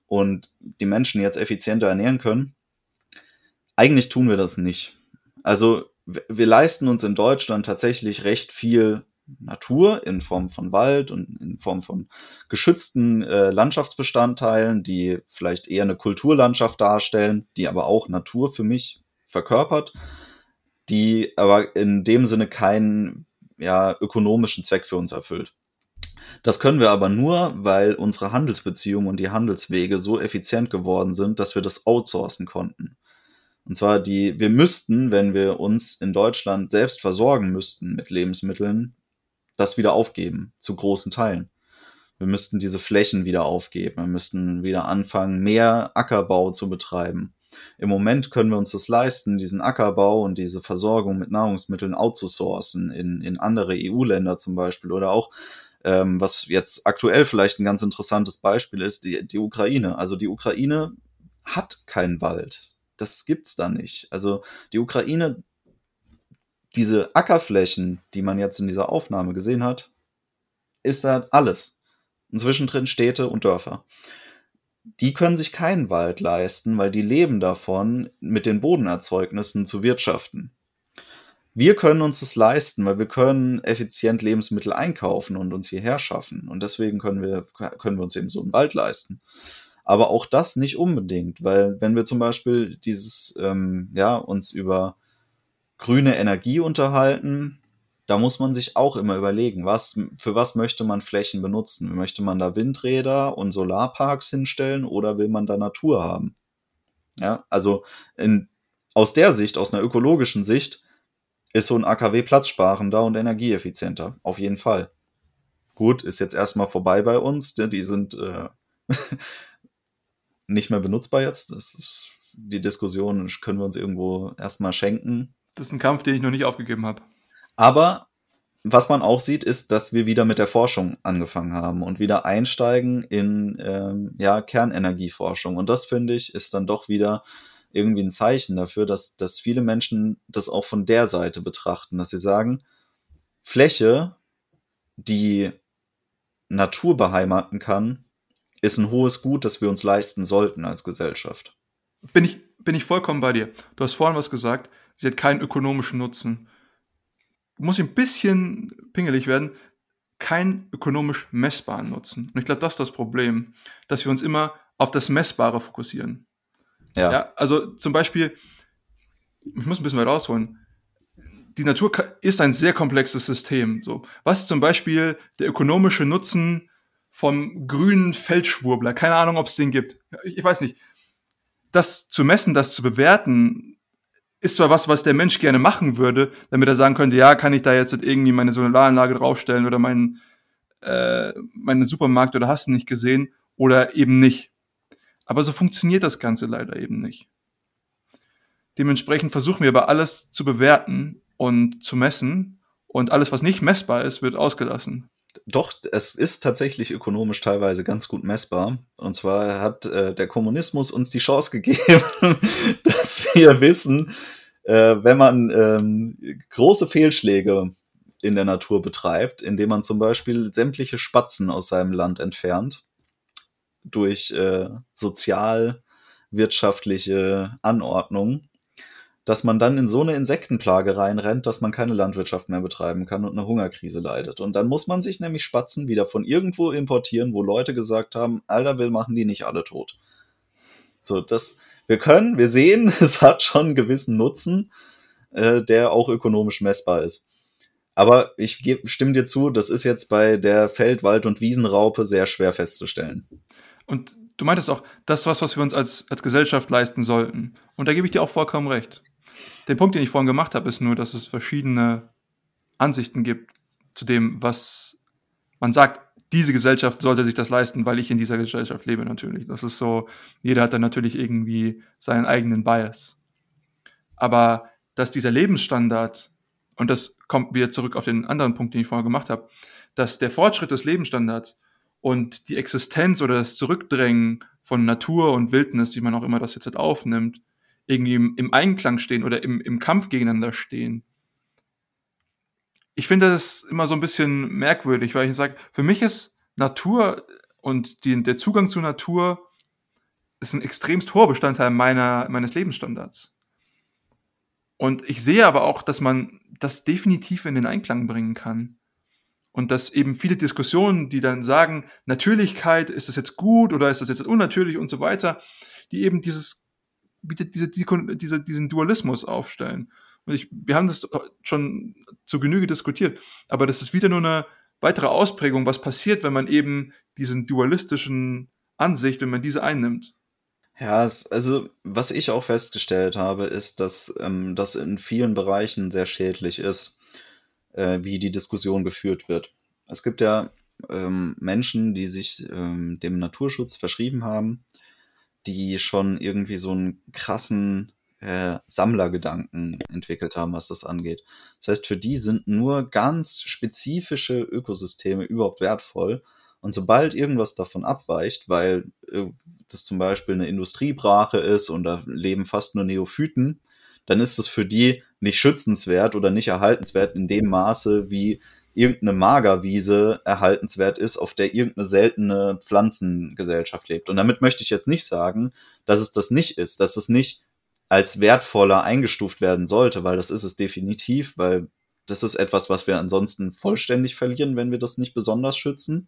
und die Menschen jetzt effizienter ernähren können. Eigentlich tun wir das nicht. Also wir leisten uns in Deutschland tatsächlich recht viel Natur in Form von Wald und in Form von geschützten äh, Landschaftsbestandteilen, die vielleicht eher eine Kulturlandschaft darstellen, die aber auch Natur für mich verkörpert, die aber in dem Sinne keinen ja, ökonomischen Zweck für uns erfüllt. Das können wir aber nur, weil unsere Handelsbeziehungen und die Handelswege so effizient geworden sind, dass wir das outsourcen konnten. Und zwar die, wir müssten, wenn wir uns in Deutschland selbst versorgen müssten mit Lebensmitteln, das wieder aufgeben, zu großen Teilen. Wir müssten diese Flächen wieder aufgeben. Wir müssten wieder anfangen, mehr Ackerbau zu betreiben. Im Moment können wir uns das leisten, diesen Ackerbau und diese Versorgung mit Nahrungsmitteln outzusourcen in, in andere EU-Länder zum Beispiel oder auch, ähm, was jetzt aktuell vielleicht ein ganz interessantes Beispiel ist, die, die Ukraine. Also die Ukraine hat keinen Wald. Das gibt's da nicht. Also die Ukraine diese Ackerflächen, die man jetzt in dieser Aufnahme gesehen hat, ist da alles. Und zwischendrin Städte und Dörfer. Die können sich keinen Wald leisten, weil die leben davon, mit den Bodenerzeugnissen zu wirtschaften. wir können uns das leisten, weil wir können effizient Lebensmittel einkaufen und uns hierher schaffen. Und deswegen können wir, können wir uns eben so einen Wald leisten. Aber auch das nicht unbedingt, weil wenn wir zum Beispiel dieses, ähm, ja, uns über grüne Energie unterhalten, da muss man sich auch immer überlegen, was, für was möchte man Flächen benutzen? Möchte man da Windräder und Solarparks hinstellen oder will man da Natur haben? Ja, also in, aus der Sicht, aus einer ökologischen Sicht, ist so ein AKW platzsparender und energieeffizienter. Auf jeden Fall. Gut, ist jetzt erstmal vorbei bei uns. Ne? Die sind äh, [LAUGHS] nicht mehr benutzbar jetzt. Das ist die Diskussion, können wir uns irgendwo erstmal schenken. Das ist ein Kampf, den ich noch nicht aufgegeben habe. Aber was man auch sieht, ist, dass wir wieder mit der Forschung angefangen haben und wieder einsteigen in ähm, ja, Kernenergieforschung. Und das finde ich ist dann doch wieder irgendwie ein Zeichen dafür, dass, dass viele Menschen das auch von der Seite betrachten, dass sie sagen, Fläche, die Natur beheimaten kann, ist ein hohes Gut, das wir uns leisten sollten als Gesellschaft. Bin ich, bin ich vollkommen bei dir. Du hast vorhin was gesagt, sie hat keinen ökonomischen Nutzen. Muss ein bisschen pingelig werden, keinen ökonomisch messbaren Nutzen. Und ich glaube, das ist das Problem, dass wir uns immer auf das Messbare fokussieren. Ja. ja. Also zum Beispiel, ich muss ein bisschen weit ausholen. Die Natur ist ein sehr komplexes System. So, was zum Beispiel der ökonomische Nutzen vom grünen Feldschwurbler? Keine Ahnung, ob es den gibt. Ich weiß nicht. Das zu messen, das zu bewerten, ist zwar was, was der Mensch gerne machen würde, damit er sagen könnte, ja, kann ich da jetzt irgendwie meine Solaranlage draufstellen oder meinen, äh, meinen Supermarkt oder hast du nicht gesehen oder eben nicht. Aber so funktioniert das Ganze leider eben nicht. Dementsprechend versuchen wir aber alles zu bewerten und zu messen und alles, was nicht messbar ist, wird ausgelassen. Doch, es ist tatsächlich ökonomisch teilweise ganz gut messbar. Und zwar hat äh, der Kommunismus uns die Chance [LAUGHS] gegeben, dass wir wissen, äh, wenn man ähm, große Fehlschläge in der Natur betreibt, indem man zum Beispiel sämtliche Spatzen aus seinem Land entfernt, durch äh, sozialwirtschaftliche Anordnung, dass man dann in so eine Insektenplage reinrennt, dass man keine Landwirtschaft mehr betreiben kann und eine Hungerkrise leidet. Und dann muss man sich nämlich Spatzen wieder von irgendwo importieren, wo Leute gesagt haben, Alter, will machen die nicht alle tot. So, das, wir können, wir sehen, [LAUGHS] es hat schon einen gewissen Nutzen, äh, der auch ökonomisch messbar ist. Aber ich stimme dir zu, das ist jetzt bei der Feld-, Wald- und Wiesenraupe sehr schwer festzustellen. Und du meintest auch, das ist was, was wir uns als, als Gesellschaft leisten sollten. Und da gebe ich dir auch vollkommen recht. Der Punkt, den ich vorhin gemacht habe, ist nur, dass es verschiedene Ansichten gibt zu dem, was man sagt, diese Gesellschaft sollte sich das leisten, weil ich in dieser Gesellschaft lebe natürlich. Das ist so, jeder hat dann natürlich irgendwie seinen eigenen Bias. Aber dass dieser Lebensstandard, und das kommt wieder zurück auf den anderen Punkt, den ich vorher gemacht habe, dass der Fortschritt des Lebensstandards und die Existenz oder das Zurückdrängen von Natur und Wildnis, wie man auch immer das jetzt halt aufnimmt, irgendwie im, im Einklang stehen oder im, im Kampf gegeneinander stehen. Ich finde das immer so ein bisschen merkwürdig, weil ich sage, für mich ist Natur und die, der Zugang zur Natur ist ein extremst hoher Bestandteil meiner, meines Lebensstandards. Und ich sehe aber auch, dass man das definitiv in den Einklang bringen kann. Und dass eben viele Diskussionen, die dann sagen, Natürlichkeit, ist das jetzt gut oder ist das jetzt unnatürlich und so weiter, die eben dieses, diese, diese, diesen Dualismus aufstellen. Und ich, wir haben das schon zu Genüge diskutiert, aber das ist wieder nur eine weitere Ausprägung, was passiert, wenn man eben diesen dualistischen Ansicht, wenn man diese einnimmt. Ja, es, also was ich auch festgestellt habe, ist, dass ähm, das in vielen Bereichen sehr schädlich ist äh, wie die Diskussion geführt wird. Es gibt ja ähm, Menschen, die sich ähm, dem Naturschutz verschrieben haben, die schon irgendwie so einen krassen äh, Sammlergedanken entwickelt haben, was das angeht. Das heißt, für die sind nur ganz spezifische Ökosysteme überhaupt wertvoll. Und sobald irgendwas davon abweicht, weil äh, das zum Beispiel eine Industriebrache ist und da leben fast nur Neophyten, dann ist es für die nicht schützenswert oder nicht erhaltenswert in dem Maße, wie irgendeine Magerwiese erhaltenswert ist, auf der irgendeine seltene Pflanzengesellschaft lebt. Und damit möchte ich jetzt nicht sagen, dass es das nicht ist, dass es nicht als wertvoller eingestuft werden sollte, weil das ist es definitiv, weil das ist etwas, was wir ansonsten vollständig verlieren, wenn wir das nicht besonders schützen.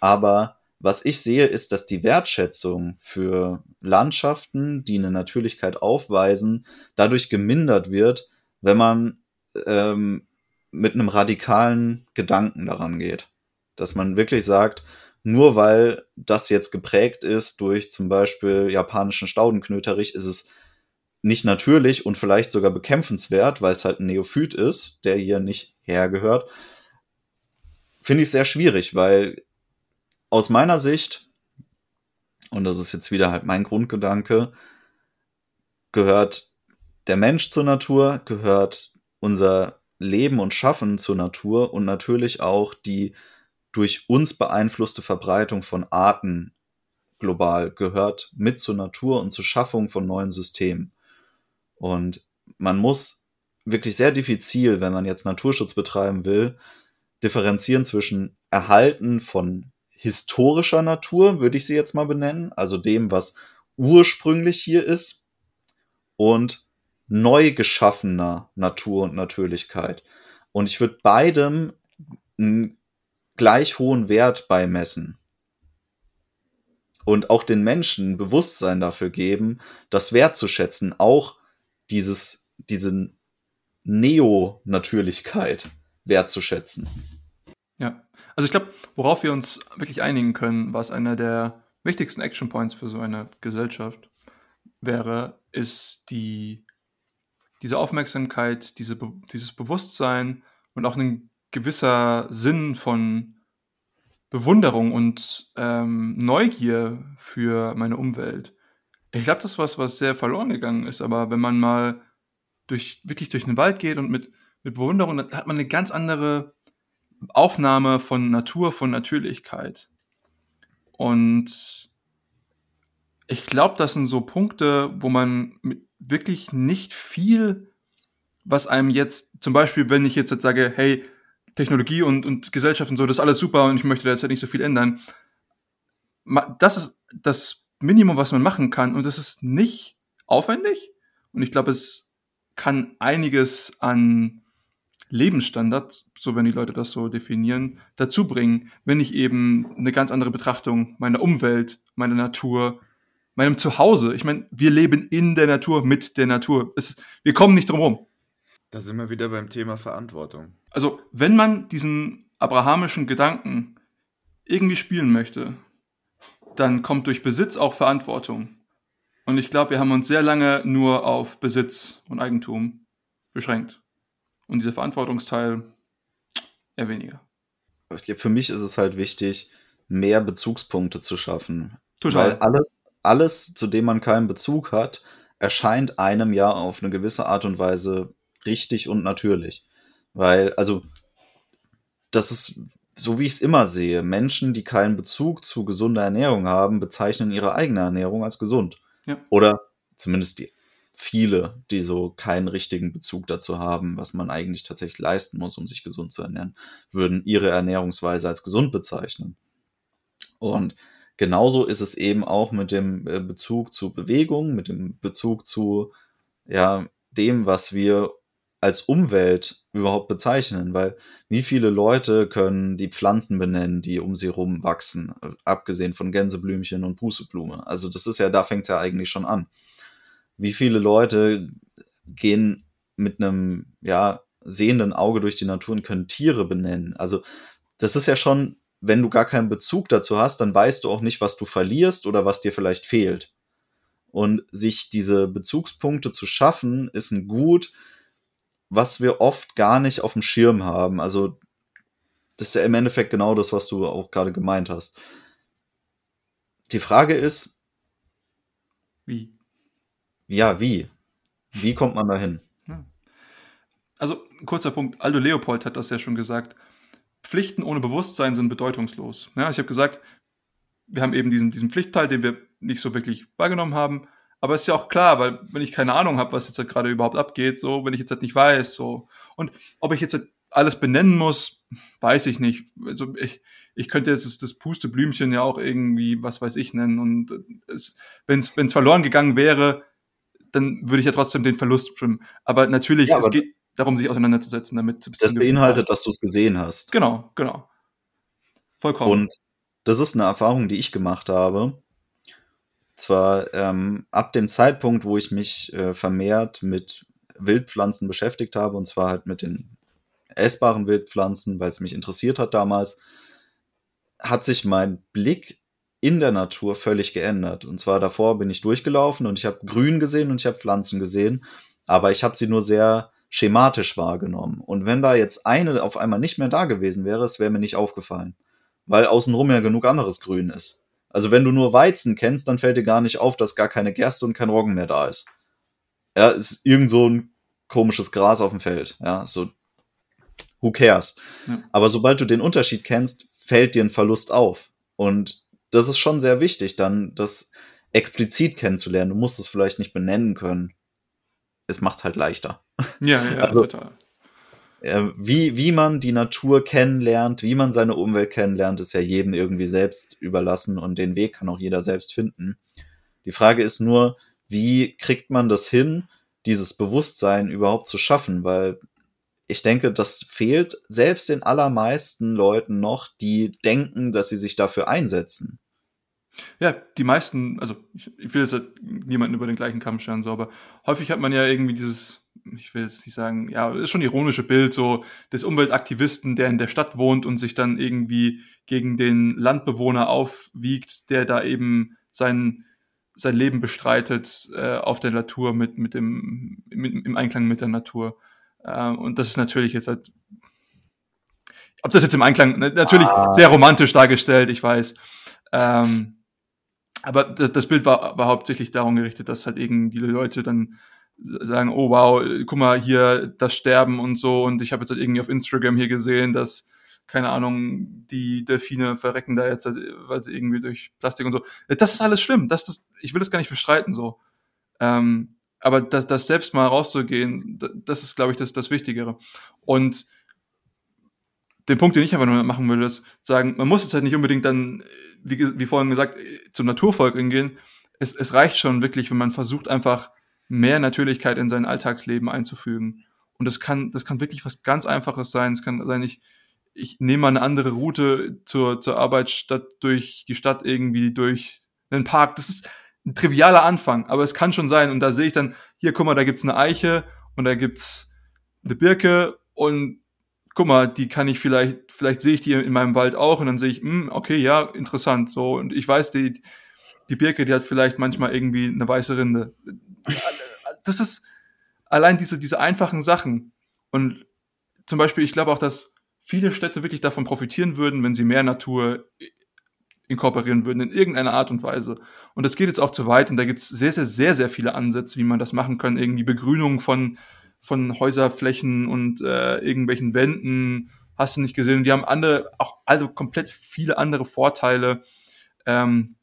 Aber was ich sehe, ist, dass die Wertschätzung für Landschaften, die eine Natürlichkeit aufweisen, dadurch gemindert wird, wenn man ähm, mit einem radikalen Gedanken daran geht. Dass man wirklich sagt, nur weil das jetzt geprägt ist durch zum Beispiel japanischen Staudenknöterich, ist es nicht natürlich und vielleicht sogar bekämpfenswert, weil es halt ein Neophyt ist, der hier nicht hergehört. Finde ich sehr schwierig, weil aus meiner Sicht, und das ist jetzt wieder halt mein Grundgedanke, gehört der Mensch zur Natur, gehört unser Leben und Schaffen zur Natur und natürlich auch die durch uns beeinflusste Verbreitung von Arten global gehört mit zur Natur und zur Schaffung von neuen Systemen. Und man muss wirklich sehr diffizil, wenn man jetzt Naturschutz betreiben will, differenzieren zwischen Erhalten von historischer Natur, würde ich sie jetzt mal benennen, also dem, was ursprünglich hier ist, und neu geschaffener Natur und Natürlichkeit. Und ich würde beidem einen gleich hohen Wert beimessen. Und auch den Menschen Bewusstsein dafür geben, das wertzuschätzen, auch dieses, diese Neo-Natürlichkeit wertzuschätzen. Ja, also ich glaube, worauf wir uns wirklich einigen können, was einer der wichtigsten Action Points für so eine Gesellschaft wäre, ist die, diese Aufmerksamkeit, diese, dieses Bewusstsein und auch ein gewisser Sinn von Bewunderung und ähm, Neugier für meine Umwelt. Ich glaube, das ist was, was sehr verloren gegangen ist, aber wenn man mal durch, wirklich durch den Wald geht und mit, mit Bewunderung, dann hat man eine ganz andere Aufnahme von Natur, von Natürlichkeit. Und ich glaube, das sind so Punkte, wo man wirklich nicht viel, was einem jetzt, zum Beispiel, wenn ich jetzt, jetzt sage, hey, Technologie und, und Gesellschaft und so, das ist alles super und ich möchte da jetzt nicht so viel ändern. Das ist das Minimum, was man machen kann und das ist nicht aufwendig und ich glaube, es kann einiges an Lebensstandard, so wenn die Leute das so definieren, dazu bringen, wenn ich eben eine ganz andere Betrachtung meiner Umwelt, meiner Natur, meinem Zuhause, ich meine, wir leben in der Natur, mit der Natur. Es, wir kommen nicht drum herum. Da sind wir wieder beim Thema Verantwortung. Also, wenn man diesen abrahamischen Gedanken irgendwie spielen möchte, dann kommt durch Besitz auch Verantwortung. Und ich glaube, wir haben uns sehr lange nur auf Besitz und Eigentum beschränkt. Und dieser Verantwortungsteil eher weniger. Für mich ist es halt wichtig, mehr Bezugspunkte zu schaffen. Total. Weil alles, alles, zu dem man keinen Bezug hat, erscheint einem ja auf eine gewisse Art und Weise richtig und natürlich. Weil, also, das ist so, wie ich es immer sehe. Menschen, die keinen Bezug zu gesunder Ernährung haben, bezeichnen ihre eigene Ernährung als gesund. Ja. Oder zumindest die viele, die so keinen richtigen Bezug dazu haben, was man eigentlich tatsächlich leisten muss, um sich gesund zu ernähren, würden ihre Ernährungsweise als gesund bezeichnen. Und genauso ist es eben auch mit dem äh, Bezug zu Bewegung, mit dem Bezug zu ja, dem, was wir als Umwelt überhaupt bezeichnen, weil wie viele Leute können die Pflanzen benennen, die um sie rum wachsen, abgesehen von Gänseblümchen und Pusteblume. Also das ist ja, da fängt es ja eigentlich schon an wie viele Leute gehen mit einem, ja, sehenden Auge durch die Natur und können Tiere benennen. Also, das ist ja schon, wenn du gar keinen Bezug dazu hast, dann weißt du auch nicht, was du verlierst oder was dir vielleicht fehlt. Und sich diese Bezugspunkte zu schaffen, ist ein Gut, was wir oft gar nicht auf dem Schirm haben. Also, das ist ja im Endeffekt genau das, was du auch gerade gemeint hast. Die Frage ist, wie? Ja, wie? Wie kommt man dahin? Ja. Also, kurzer Punkt. Aldo Leopold hat das ja schon gesagt. Pflichten ohne Bewusstsein sind bedeutungslos. Ja, ich habe gesagt, wir haben eben diesen, diesen Pflichtteil, den wir nicht so wirklich wahrgenommen haben. Aber es ist ja auch klar, weil wenn ich keine Ahnung habe, was jetzt halt gerade überhaupt abgeht, so, wenn ich jetzt halt nicht weiß, so. Und ob ich jetzt halt alles benennen muss, weiß ich nicht. Also ich, ich könnte jetzt das, das Pusteblümchen ja auch irgendwie, was weiß ich, nennen. Und wenn es verloren gegangen wäre, dann würde ich ja trotzdem den Verlust bestimmen. Aber natürlich, Ja, es aber geht darum, sich auseinanderzusetzen damit. das beinhaltet, dass du es gesehen hast. Genau, genau. Vollkommen. Und das ist eine Erfahrung, die ich gemacht habe. Zwar ähm, ab dem Zeitpunkt, wo ich mich äh, vermehrt mit Wildpflanzen beschäftigt habe, und zwar halt mit den essbaren Wildpflanzen, weil es mich interessiert hat damals, hat sich mein Blick in der Natur völlig geändert. Und zwar davor bin ich durchgelaufen und ich habe Grün gesehen und ich habe Pflanzen gesehen, aber ich habe sie nur sehr schematisch wahrgenommen. Und wenn da jetzt eine auf einmal nicht mehr da gewesen wäre, es wäre mir nicht aufgefallen, weil außenrum ja genug anderes Grün ist. Also wenn du nur Weizen kennst, dann fällt dir gar nicht auf, dass gar keine Gerste und kein Roggen mehr da ist. Ja, es ist irgend so ein komisches Gras auf dem Feld. Ja, so who cares? Ja. Aber sobald du den Unterschied kennst, fällt dir ein Verlust auf. Und das ist schon sehr wichtig, dann das explizit kennenzulernen. Du musst es vielleicht nicht benennen können. Es macht halt leichter. ja, ja, also- total. Äh, Wie, wie man die Natur kennenlernt, wie man seine Umwelt kennenlernt, ist ja jedem irgendwie selbst überlassen und den Weg kann auch jeder selbst finden. Die Frage ist nur, wie kriegt man das hin, dieses Bewusstsein überhaupt zu schaffen? Weil ich denke, das fehlt selbst den allermeisten Leuten noch, die denken, dass sie sich dafür einsetzen. Ja, die meisten, also ich, ich will jetzt halt niemanden über den gleichen Kamm scheren, so, aber häufig hat man ja irgendwie dieses, ich will jetzt nicht sagen, ja, ist schon ironische Bild so des Umweltaktivisten, der in der Stadt wohnt und sich dann irgendwie gegen den Landbewohner aufwiegt, der da eben sein, sein Leben bestreitet äh, auf der Natur mit, mit dem, mit, im Einklang mit der Natur. Äh, und das ist natürlich jetzt halt, ob das jetzt im Einklang, na- natürlich Ah. sehr romantisch dargestellt, ich weiß. Ähm, aber das, das Bild war, war hauptsächlich darum gerichtet, dass halt irgendwie die Leute dann sagen, oh wow, guck mal hier das Sterben und so und ich habe jetzt halt irgendwie auf Instagram hier gesehen, dass keine Ahnung, die Delfine verrecken da jetzt, halt, weil sie irgendwie durch Plastik und so. Das ist alles schlimm. Das, das, ich will das gar nicht bestreiten so. Ähm, aber das, das selbst mal rauszugehen, da- das ist, glaube ich, das, das Wichtigere. Und den Punkt, den ich einfach nur machen will, ist sagen, man muss jetzt halt nicht unbedingt dann, wie, wie vorhin gesagt, zum Naturvolk hingehen. Es, es reicht schon wirklich, wenn man versucht, einfach mehr Natürlichkeit in sein Alltagsleben einzufügen. Und das kann, das kann wirklich was ganz Einfaches sein. Es kann sein, ich, ich nehme mal eine andere Route zur, zur Arbeit statt durch die Stadt irgendwie durch einen Park. Das ist ein trivialer Anfang, aber es kann schon sein. Und da sehe ich dann, hier, guck mal, da gibt's eine Eiche und da gibt's eine Birke und guck mal, die kann ich vielleicht, vielleicht sehe ich die in meinem Wald auch und dann sehe ich, hm, okay, ja, interessant, so. Und ich weiß, die, die Birke, die hat vielleicht manchmal irgendwie eine weiße Rinde. Das ist allein diese, diese einfachen Sachen. Und zum Beispiel, ich glaube auch, dass viele Städte wirklich davon profitieren würden, wenn sie mehr Natur inkorporieren würden in irgendeiner Art und Weise. Und das geht jetzt auch zu weit und da gibt es sehr, sehr, sehr, sehr viele Ansätze, wie man das machen kann. Irgendwie Begrünung von, von Häuserflächen und äh, irgendwelchen Wänden, hast du nicht gesehen. Die haben andere, auch also komplett viele andere Vorteile. Ähm,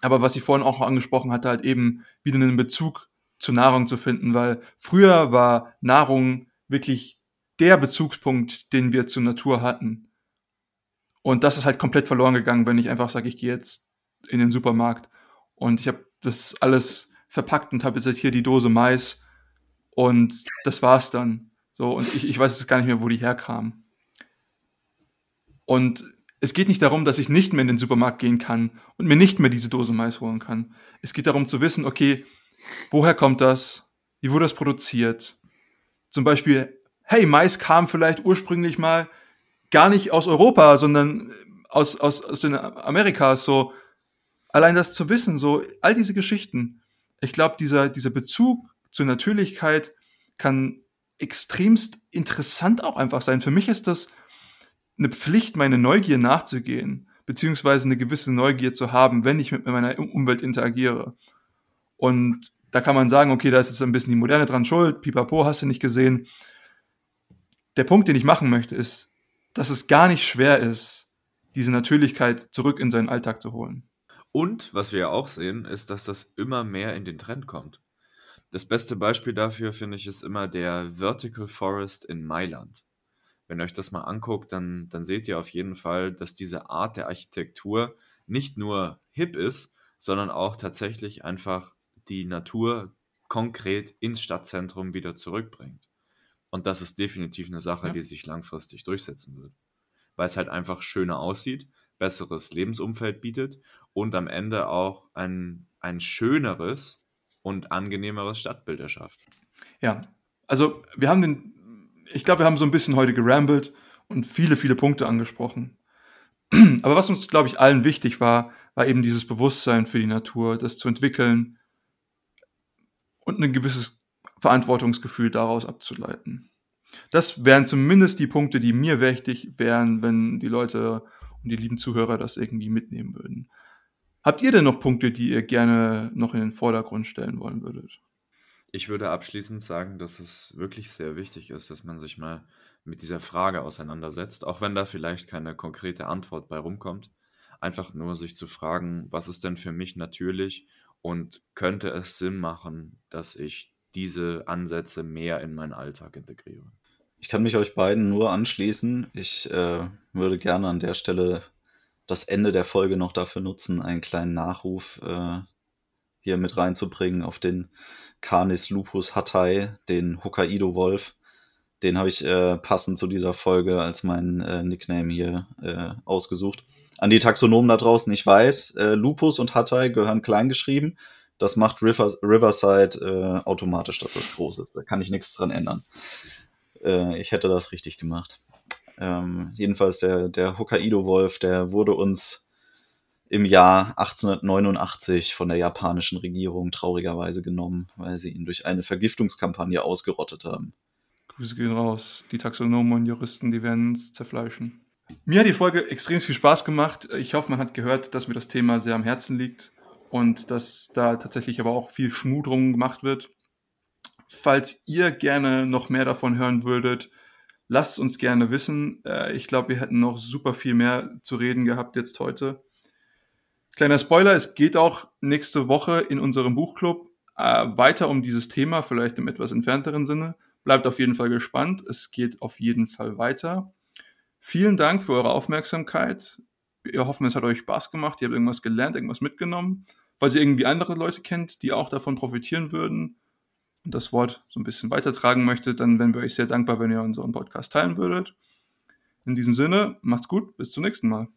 aber was ich vorhin auch angesprochen hatte, halt eben wieder einen Bezug zu Nahrung zu finden, weil früher war Nahrung wirklich der Bezugspunkt, den wir zur Natur hatten. Und das ist halt komplett verloren gegangen, wenn ich einfach sage, ich gehe jetzt in den Supermarkt und ich habe das alles verpackt und habe jetzt halt hier die Dose Mais und das war's dann. So, und ich, ich weiß jetzt gar nicht mehr, wo die herkam. Und es geht nicht darum, dass ich nicht mehr in den Supermarkt gehen kann und mir nicht mehr diese Dose Mais holen kann. Es geht darum zu wissen, okay, woher kommt das? Wie wurde das produziert? Zum Beispiel, hey, Mais kam vielleicht ursprünglich mal gar nicht aus Europa, sondern aus, aus, aus den Amerikas, so. Allein das zu wissen, so, all diese Geschichten. Ich glaube, dieser, dieser Bezug zur Natürlichkeit kann extremst interessant auch einfach sein. Für mich ist das eine Pflicht, meine Neugier nachzugehen, beziehungsweise eine gewisse Neugier zu haben, wenn ich mit meiner Umwelt interagiere. Und da kann man sagen, okay, da ist jetzt ein bisschen die Moderne dran schuld, pipapo, hast du nicht gesehen. Der Punkt, den ich machen möchte, ist, dass es gar nicht schwer ist, diese Natürlichkeit zurück in seinen Alltag zu holen. Und was wir ja auch sehen, ist, dass das immer mehr in den Trend kommt. Das beste Beispiel dafür, finde ich, ist immer der Vertical Forest in Mailand. Wenn ihr euch das mal anguckt, dann, dann seht ihr auf jeden Fall, dass diese Art der Architektur nicht nur hip ist, sondern auch tatsächlich einfach die Natur konkret ins Stadtzentrum wieder zurückbringt. Und das ist definitiv eine Sache, Ja. die sich langfristig durchsetzen wird. Weil es halt einfach schöner aussieht, besseres Lebensumfeld bietet und am Ende auch ein, ein schöneres und angenehmeres Stadtbild erschafft. Ja, also wir haben den, ich glaube, wir haben so ein bisschen heute gerambelt und viele, viele Punkte angesprochen. [CLEARS THROAT] Aber was uns, glaube ich, allen wichtig war, war eben dieses Bewusstsein für die Natur, das zu entwickeln und ein gewisses Verantwortungsgefühl daraus abzuleiten. Das wären zumindest die Punkte, die mir wichtig wären, wenn die Leute und die lieben Zuhörer das irgendwie mitnehmen würden. Habt ihr denn noch Punkte, die ihr gerne noch in den Vordergrund stellen wollen würdet? Ich würde abschließend sagen, dass es wirklich sehr wichtig ist, dass man sich mal mit dieser Frage auseinandersetzt, auch wenn da vielleicht keine konkrete Antwort bei rumkommt. Einfach nur sich zu fragen, was ist denn für mich natürlich und könnte es Sinn machen, dass ich diese Ansätze mehr in meinen Alltag integriere. Ich kann mich euch beiden nur anschließen. Ich äh, würde gerne an der Stelle das Ende der Folge noch dafür nutzen, einen kleinen Nachruf äh, hier mit reinzubringen auf den Canis lupus hattai, den Hokkaido-Wolf. Den habe ich äh, passend zu dieser Folge als meinen äh, Nickname hier äh, ausgesucht. An die Taxonomen da draußen, ich weiß, äh, Lupus und Hattai gehören kleingeschrieben. Das macht River, Riverside äh, automatisch, dass das groß ist. Da kann ich nichts dran ändern. Äh, ich hätte das richtig gemacht. Ähm, jedenfalls der, der Hokkaido-Wolf, der wurde uns im Jahr 1889 von der japanischen Regierung traurigerweise genommen, weil sie ihn durch eine Vergiftungskampagne ausgerottet haben. Grüße gehen raus. Die Taxonomen und Juristen, die werden uns zerfleischen. Mir hat die Folge extrem viel Spaß gemacht. Ich hoffe, man hat gehört, dass mir das Thema sehr am Herzen liegt und dass da tatsächlich aber auch viel Schmuh drum gemacht wird. Falls ihr gerne noch mehr davon hören würdet, lasst uns gerne wissen. Äh, Ich glaube, wir hätten noch super viel mehr zu reden gehabt jetzt heute. Kleiner Spoiler, es geht auch nächste Woche in unserem Buchclub äh, weiter um dieses Thema, vielleicht im etwas entfernteren Sinne. Bleibt auf jeden Fall gespannt. Es geht auf jeden Fall weiter. Vielen Dank für eure Aufmerksamkeit. Wir hoffen, es hat euch Spaß gemacht. Ihr habt irgendwas gelernt, irgendwas mitgenommen. Falls ihr irgendwie andere Leute kennt, die auch davon profitieren würden und das Wort so ein bisschen weitertragen möchtet, dann wären wir euch sehr dankbar, wenn ihr unseren Podcast teilen würdet. In diesem Sinne, macht's gut, bis zum nächsten Mal.